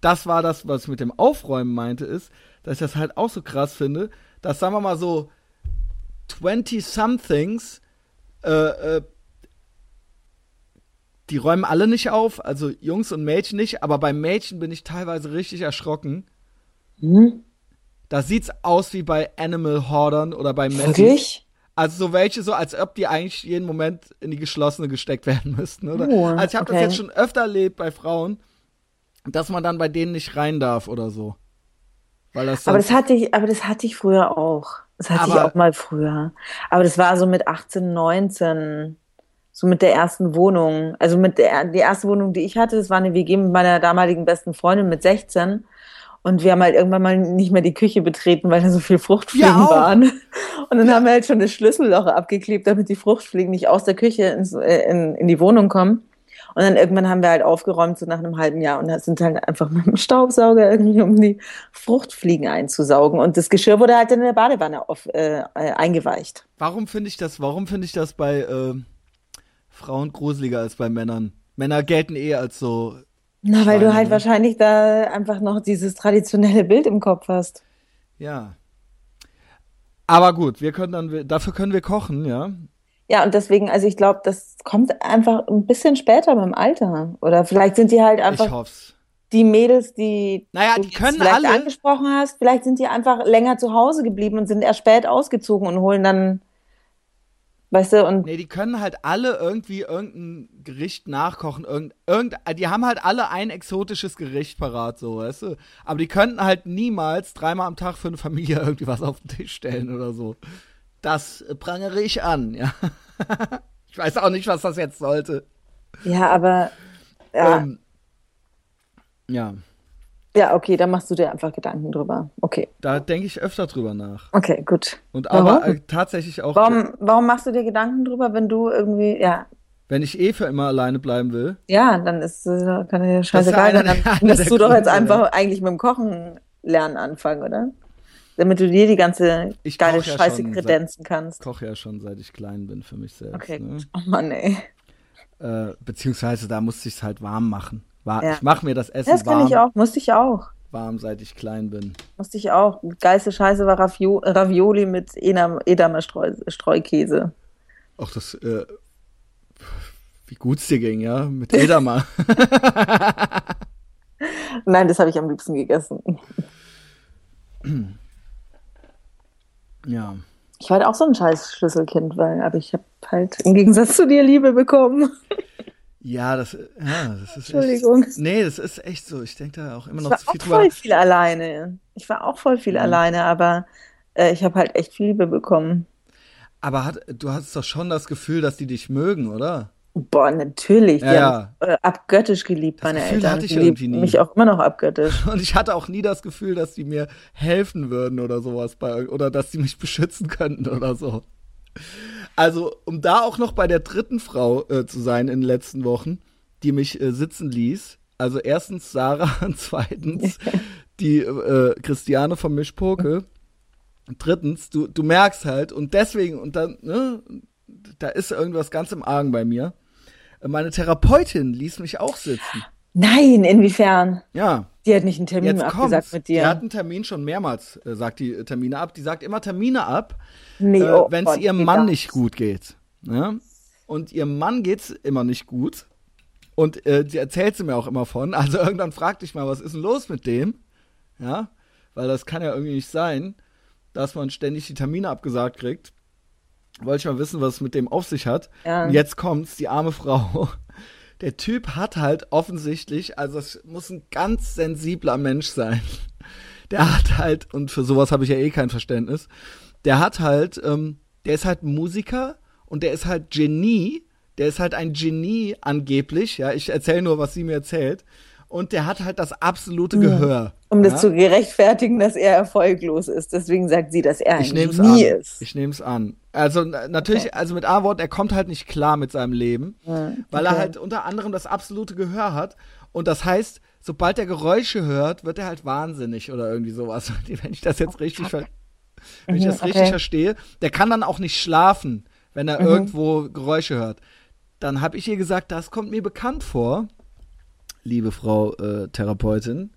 das war das, was ich mit dem Aufräumen meinte, ist, dass ich das halt auch so krass finde, dass, sagen wir mal so, 20-somethings, äh, äh, die räumen alle nicht auf, also Jungs und Mädchen nicht, aber bei Mädchen bin ich teilweise richtig erschrocken. Mhm. Da sieht's aus wie bei Animal Hoardern oder bei Messi. Wirklich? Also so welche, so als ob die eigentlich jeden Moment in die geschlossene gesteckt werden müssten, oder? Oh, also ich habe okay. das jetzt schon öfter erlebt bei Frauen, dass man dann bei denen nicht rein darf oder so. Weil das aber das hatte ich, aber das hatte ich früher auch. Das hatte aber, ich auch mal früher. Aber das war so mit 18, 19 so mit der ersten Wohnung. Also mit der die erste Wohnung, die ich hatte, das war eine WG mit meiner damaligen besten Freundin mit 16. Und wir haben halt irgendwann mal nicht mehr die Küche betreten, weil da so viel Fruchtfliegen ja, waren. Und dann ja. haben wir halt schon das Schlüsselloch abgeklebt, damit die Fruchtfliegen nicht aus der Küche ins, äh, in, in die Wohnung kommen. Und dann irgendwann haben wir halt aufgeräumt, so nach einem halben Jahr, und da sind halt einfach mit dem Staubsauger irgendwie, um die Fruchtfliegen einzusaugen. Und das Geschirr wurde halt in der Badewanne auf, äh, eingeweicht. Warum finde ich das, warum finde ich das bei, äh Frauen gruseliger als bei Männern. Männer gelten eh als so. Na, weil du halt ne? wahrscheinlich da einfach noch dieses traditionelle Bild im Kopf hast. Ja. Aber gut, wir können dann, dafür können wir kochen, ja. Ja, und deswegen, also ich glaube, das kommt einfach ein bisschen später beim Alter. Oder vielleicht sind die halt einfach. Ich hoff's. Die Mädels, die naja, du die können vielleicht alle. angesprochen hast, vielleicht sind die einfach länger zu Hause geblieben und sind erst spät ausgezogen und holen dann Weißt du, und. Nee, die können halt alle irgendwie irgendein Gericht nachkochen. Irgend, irgend, die haben halt alle ein exotisches Gericht parat, so, weißt du. Aber die könnten halt niemals dreimal am Tag für eine Familie [LAUGHS] irgendwie was auf den Tisch stellen oder so. Das prangere ich an, ja. [LAUGHS] ich weiß auch nicht, was das jetzt sollte. Ja, aber. Ja. Ähm, ja. Ja, okay, da machst du dir einfach Gedanken drüber. Okay. Da denke ich öfter drüber nach. Okay, gut. Und aber äh, tatsächlich auch. Warum, warum machst du dir Gedanken drüber, wenn du irgendwie, ja. Wenn ich eh für immer alleine bleiben will. Ja, dann ist äh, kann dir scheißegal. Dann [LAUGHS] musst du doch jetzt einfach eigentlich mit dem Kochen lernen anfangen, oder? Damit du dir die ganze ich geile Scheiße ja kredenzen kannst. Ich koche ja schon, seit ich klein bin für mich selbst. Okay, ne? gut. Oh Mann, ey. Äh, beziehungsweise da musste ich es halt warm machen. War, ja. Ich mache mir das Essen warm. Das kann ich auch, musste ich auch. Warm, seit ich klein bin. Musste ich auch. Geilste Scheiße war Ravio Ravioli mit Edamer Streu Streukäse. Ach, das, äh, wie gut's dir ging, ja? Mit Edamer. [LAUGHS] Nein, das habe ich am liebsten gegessen. ja. Ich war halt auch so ein scheiß Schlüsselkind, weil, aber ich habe halt im Gegensatz zu dir Liebe bekommen. Ja, das, ja, das ist Entschuldigung. Echt, nee, das ist echt so. Ich denke da auch immer noch zu viel drüber. Ich war auch voll viel alleine. Ich war auch voll viel mhm. alleine, aber äh, ich habe halt echt viel Liebe bekommen. Aber hat, du hast doch schon das Gefühl, dass die dich mögen, oder? Boah, natürlich. Ja, ja. Haben, äh, abgöttisch geliebt, das meine Gefühl Eltern. Hatte ich irgendwie nie. Mich auch immer noch abgöttisch. [LAUGHS] Und ich hatte auch nie das Gefühl, dass die mir helfen würden oder sowas bei, oder dass die mich beschützen könnten oder so. Also, um da auch noch bei der dritten Frau äh, zu sein in den letzten Wochen, die mich äh, sitzen ließ. Also erstens Sarah [LAUGHS] und zweitens die äh, Christiane von Mischpoke. Drittens, du, du merkst halt, und deswegen, und dann, ne, da ist irgendwas ganz im Argen bei mir. Meine Therapeutin ließ mich auch sitzen. Nein, inwiefern? Ja. Die hat nicht einen Termin Jetzt abgesagt kommt's. mit dir. Die hat einen Termin schon mehrmals, äh, sagt die Termine ab. Die sagt immer Termine ab, nee, äh, oh, wenn es ihrem Mann nicht gut geht. Ja? Und ihrem Mann geht's immer nicht gut. Und äh, die erzählt sie mir auch immer von. Also [LAUGHS] irgendwann fragte ich mal, was ist denn los mit dem? Ja, weil das kann ja irgendwie nicht sein, dass man ständig die Termine abgesagt kriegt. Wollte ich mal wissen, was es mit dem auf sich hat. Ja. Und jetzt kommt's, die arme [LAUGHS] Frau der Typ hat halt offensichtlich, also es muss ein ganz sensibler Mensch sein. Der hat halt, und für sowas habe ich ja eh kein Verständnis, der hat halt, ähm, der ist halt Musiker und der ist halt Genie, der ist halt ein Genie angeblich, ja, ich erzähle nur, was sie mir erzählt und der hat halt das absolute Gehör. Um das zu gerechtfertigen, dass er erfolglos ist. Deswegen sagt sie, dass er ich Genie an. ist. Ich nehme es an. Also natürlich, okay. also mit A-Wort, er kommt halt nicht klar mit seinem Leben, ja, weil er halt unter anderem das absolute Gehör hat. Und das heißt, sobald er Geräusche hört, wird er halt wahnsinnig oder irgendwie sowas. [LAUGHS] Wenn ich das jetzt richtig, ver wenn ich mhm, das richtig verstehe, der kann dann auch nicht schlafen, wenn er mhm. irgendwo Geräusche hört dann habe ich ihr gesagt, das kommt mir bekannt vor, liebe Frau äh, Therapeutin.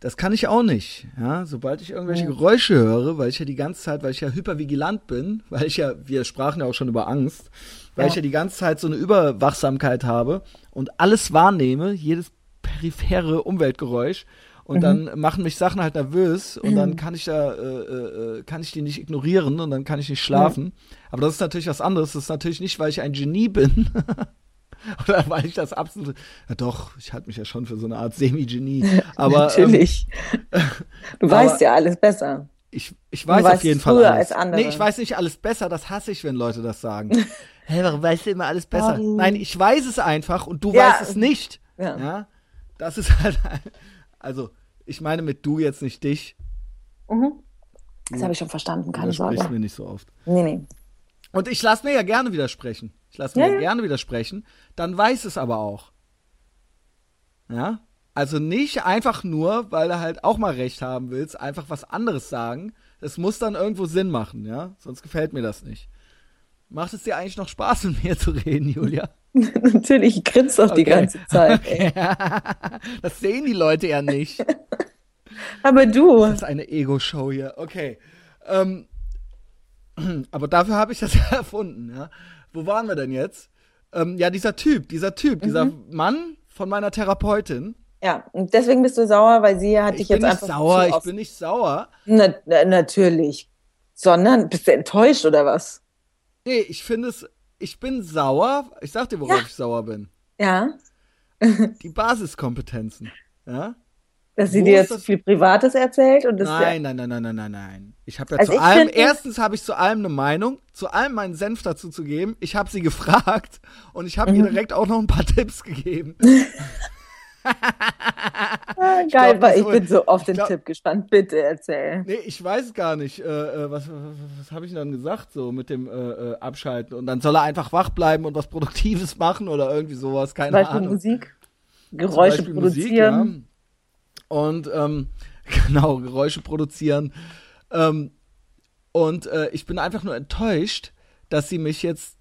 Das kann ich auch nicht. Ja, sobald ich irgendwelche Geräusche höre, weil ich ja die ganze Zeit, weil ich ja hypervigilant bin, [LAUGHS] weil ich ja, wir sprachen ja auch schon über Angst, weil ja. ich ja die ganze Zeit so eine Überwachsamkeit habe und alles wahrnehme, jedes periphere Umweltgeräusch und mhm. dann machen mich Sachen halt nervös und mhm. dann kann ich da äh, äh, äh, kann ich die nicht ignorieren und dann kann ich nicht schlafen. Mhm. Aber das ist natürlich was anderes. Das ist natürlich nicht, weil ich ein Genie bin. [LAUGHS] [LAUGHS] Oder weil ich das absolut. Ja doch, ich halte mich ja schon für so eine Art Semi-Genie. [LAUGHS] Aber. Natürlich. Ähm, du aber, weißt ja alles besser. Ich, ich weiß auf jeden Fall alles. Als Nee, ich weiß nicht alles besser, das hasse ich, wenn Leute das sagen. [LAUGHS] Hä, hey, warum weißt du immer alles besser? Um. Nein, ich weiß es einfach und du ja. weißt es nicht. Ja. ja. Das ist halt. Also, ich meine mit du jetzt nicht dich. Mhm. Das habe ich schon verstanden, keine Sorge. Das mir nicht so oft. Nee, nee. Und ich lasse mir ja gerne widersprechen. Ich lasse mir ja, ja. gerne widersprechen. Dann weiß es aber auch. Ja? Also nicht einfach nur, weil du halt auch mal recht haben willst, einfach was anderes sagen. Es muss dann irgendwo Sinn machen, ja? Sonst gefällt mir das nicht. Macht es dir eigentlich noch Spaß, [LAUGHS] mit mir zu reden, Julia? [LAUGHS] Natürlich, ich grinse doch okay. die ganze Zeit. Okay. [LAUGHS] das sehen die Leute ja nicht. Aber du. Das ist eine Ego-Show hier. Okay. Ähm, [CLEARS THROAT] aber dafür habe ich das ja erfunden, ja. Wo waren wir denn jetzt? Ähm, ja, dieser Typ, dieser Typ, mhm. dieser Mann von meiner Therapeutin. Ja, und deswegen bist du sauer, weil sie hat dich jetzt einfach. Ich bin nicht sauer, ich bin nicht sauer. Na, na, natürlich. Sondern, bist du enttäuscht oder was? Nee, ich finde es, ich bin sauer. Ich sag dir, worauf ja. ich sauer bin. Ja. Die Basiskompetenzen. Ja. Dass sie dir jetzt viel Privates erzählt und das Nein, nein, nein, nein, nein, nein, nein. Ich habe ja also zu allem, erstens habe ich zu allem eine Meinung, zu allem meinen Senf dazu zu geben. Ich habe sie [LAUGHS] gefragt und ich habe mhm. ihr direkt auch noch ein paar [LAUGHS] Tipps gegeben. [LAUGHS] ah, geil, ich, glaub, ich bin so auf den glaub, Tipp gespannt. Bitte erzähl. Nee, ich weiß gar nicht. Äh, äh was was, was habe ich dann gesagt, so mit dem äh, äh, Abschalten? Und dann soll er einfach wach bleiben und was Produktives machen oder irgendwie sowas, keine Zum Beispiel Ahnung. Musik, Geräusche produzieren. Musik, ja und ähm, [LAUGHS] genau, Geräusche produzieren. Ähm, und äh, ich bin einfach nur enttäuscht, dass sie mich jetzt.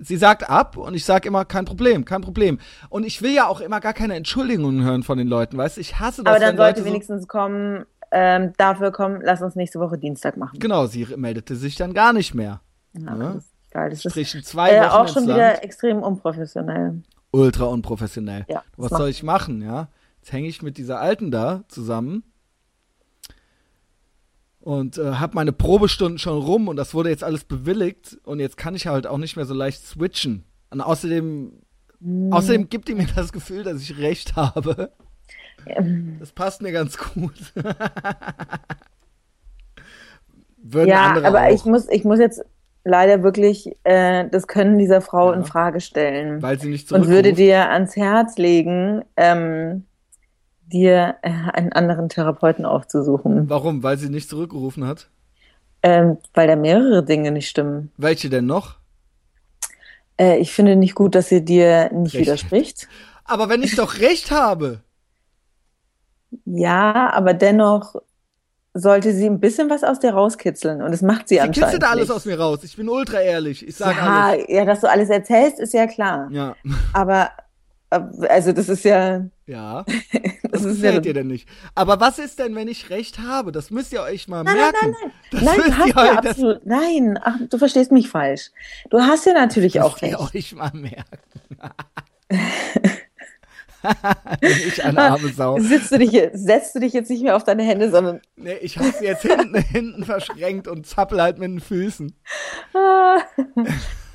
Sie sagt ab und ich sage immer, kein Problem, kein Problem. Und ich will ja auch immer gar keine Entschuldigungen hören von den Leuten, weißt du? Ich hasse das. Aber dann sollte Leute wenigstens so kommen, ähm, dafür kommen, lass uns nächste Woche Dienstag machen. Genau, sie meldete sich dann gar nicht mehr. Ja, ne? Das ist geil. Das Sprich, ist zwei äh, auch schon wieder extrem unprofessionell. Ultra unprofessionell. Ja, Was soll ich machen, ja? Jetzt hänge ich mit dieser Alten da zusammen und äh, habe meine Probestunden schon rum und das wurde jetzt alles bewilligt und jetzt kann ich halt auch nicht mehr so leicht switchen. Und außerdem, mm. außerdem gibt die mir das Gefühl, dass ich recht habe. Das passt mir ganz gut. [LAUGHS] ja, aber auch. ich muss, ich muss jetzt leider wirklich äh, das Können dieser Frau ja. in Frage stellen. Weil sie nicht Und würde dir ans Herz legen, ähm, dir äh, einen anderen Therapeuten aufzusuchen. Warum? Weil sie nicht zurückgerufen hat? Ähm, weil da mehrere Dinge nicht stimmen. Welche denn noch? Äh, ich finde nicht gut, dass sie dir nicht recht. widerspricht. Aber wenn ich doch recht habe. Ja, aber dennoch sollte sie ein bisschen was aus dir rauskitzeln und das macht sie, sie anscheinend. Sie kitzelt alles aus mir raus. Ich bin ultra ehrlich. Ich sage ja, alles. Ja, dass du alles erzählst, ist ja klar. Ja. Aber also das ist ja. Ja. [LAUGHS] Das, das ist ja, ihr denn nicht. Aber was ist denn, wenn ich recht habe? Das müsst ihr euch mal nein, merken. Nein, nein, nein. nein, du hast ja absolut. Nein, ach, du verstehst mich falsch. Du hast ja natürlich das auch recht. Das müsst ihr euch mal [LAUGHS] merken. [LAUGHS] ich eine arme Sau. Sitzt du dich, setzt du dich jetzt nicht mehr auf deine Hände, sondern. Nee, ich habe sie jetzt hinten, hinten verschränkt und zappel halt mit den Füßen.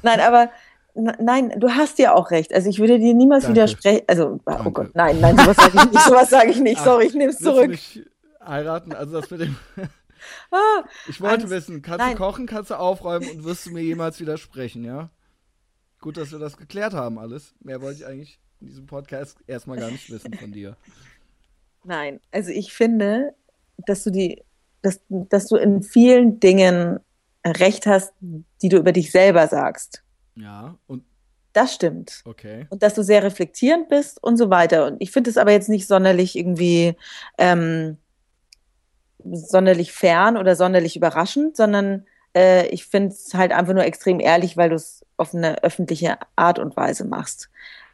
Nein, aber Nein, du hast ja auch recht. Also ich würde dir niemals Danke. widersprechen. Also, oh Danke. Gott, nein, nein, sowas sage ich nicht. Sowas sage ich nicht. Sorry, ich nehme es zurück. Mich heiraten, also das mit dem. [LAUGHS] ah, [LAUGHS] ich wollte Angst. wissen, kannst nein. du kochen, kannst du aufräumen und wirst du mir jemals widersprechen, ja? Gut, dass wir das geklärt haben, alles. Mehr wollte ich eigentlich in diesem Podcast erstmal gar nicht wissen von dir. [LAUGHS] Nein, also ich finde, dass du die, dass, dass du in vielen Dingen Recht hast, die du über dich selber sagst. Ja, und. Das stimmt. Okay. Und dass du sehr reflektierend bist und so weiter. Und ich finde es aber jetzt nicht sonderlich irgendwie ähm, sonderlich fern oder sonderlich überraschend, sondern äh, ich finde es halt einfach nur extrem ehrlich, weil du es auf eine öffentliche Art und Weise machst.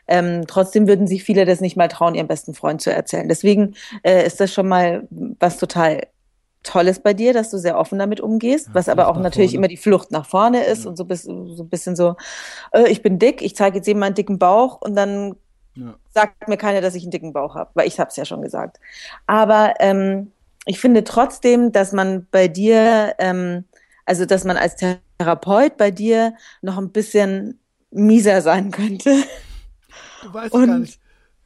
Ähm, trotzdem würden sich viele das nicht mal trauen, ihrem besten Freund zu erzählen. Deswegen äh, ist das schon mal was total Tolles bei dir, dass du sehr offen damit umgehst, ja, was aber auch natürlich vorne. immer die Flucht nach vorne ist ja. und so, bis, so ein bisschen so, äh, ich bin dick, ich zeige jetzt eben meinen dicken Bauch und dann ja. sagt mir keiner, dass ich einen dicken Bauch habe, weil ich habe es ja schon gesagt. Aber ähm, ich finde trotzdem, dass man bei dir, ähm, also dass man als Therapeut bei dir noch ein bisschen mieser sein könnte. Du weißt und, gar nicht.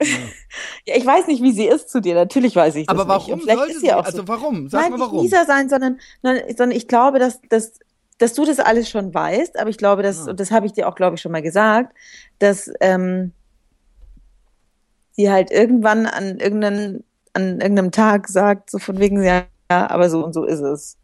[LAUGHS] Ja. ich weiß nicht, wie sie ist zu dir. Natürlich weiß ich das Aber warum nicht. sollte sie, auch also so. warum? Sag Nein, mal warum. Nicht mieser sein, sondern, sondern ich glaube, dass, dass, dass du das alles schon weißt. Aber ich glaube, dass, ja. und das habe ich dir auch, glaube ich, schon mal gesagt, dass ähm, sie halt irgendwann an irgendeinem, an irgendeinem Tag sagt, so von wegen, ja, aber so und so ist es.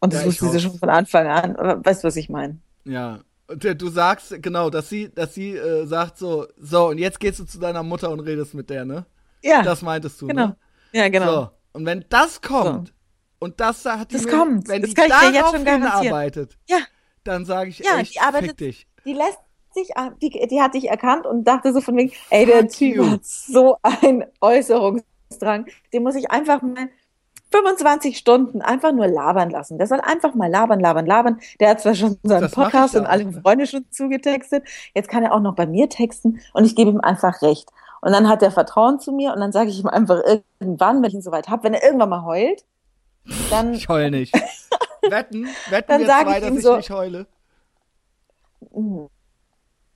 Und das ja, wusste sie schon von Anfang an. Weißt du, was ich meine? Ja, du sagst, genau, dass sie, dass sie äh, sagt so, so, und jetzt gehst du zu deiner Mutter und redest mit der, ne? Ja. Das meintest du, genau. ne? Ja, genau. So, und wenn das kommt, so. und das hat die das mir, kommt. wenn das die darauf hinarbeitet, ja. dann sage ich ja, echt, die arbeitet, fick dich. Die lässt sich, die, die hat dich erkannt und dachte so von wegen, ey, der Typ hat so einen Äußerungsdrang, den muss ich einfach mal 25 Stunden einfach nur labern lassen. Der soll einfach mal labern, labern, labern. Der hat zwar schon seinen das Podcast und alle Freunde schon zugetextet. Jetzt kann er auch noch bei mir texten und ich gebe ihm einfach recht. Und dann hat er Vertrauen zu mir und dann sage ich ihm einfach irgendwann, wenn ich ihn soweit habe, wenn er irgendwann mal heult, dann. Ich heule nicht. [LAUGHS] wetten, wetten dann wir zwei, dass ich so, nicht heule.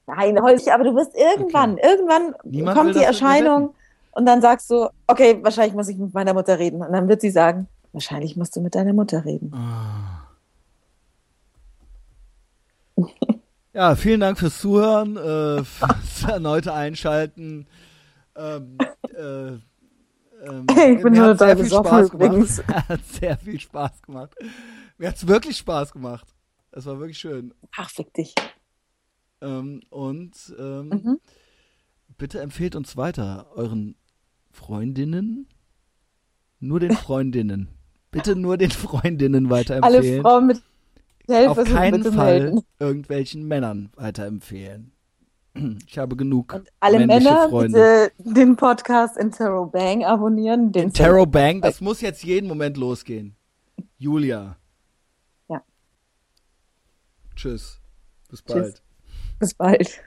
Nein, heul ich, aber du wirst irgendwann, okay. irgendwann Niemand kommt die Erscheinung und dann sagst du, okay, wahrscheinlich muss ich mit meiner Mutter reden. Und dann wird sie sagen, wahrscheinlich musst du mit deiner Mutter reden. Ja, vielen Dank fürs Zuhören, äh, fürs erneute Einschalten. Ähm, äh, ähm, [LAUGHS] ich bin nur total besoffen übrigens. [LAUGHS] hat sehr viel Spaß gemacht. Mir hat es wirklich Spaß gemacht. Es war wirklich schön. Ach, fick dich. Ähm, und ähm, mhm. bitte empfehlt uns weiter euren Freundinnen? Nur den Freundinnen. [LAUGHS] Bitte nur den Freundinnen weiterempfehlen. Alle Frauen mit Auf keinen Fall melden. irgendwelchen Männern weiterempfehlen. [CLEARS THROAT] Ich habe genug. Und alle Männer Freunde. den Podcast Intero Bang abonnieren. Den Intero Bang, das muss jetzt jeden Moment losgehen. Julia. Ja. Tschüss. Bis bald. Tschüss. Bis bald.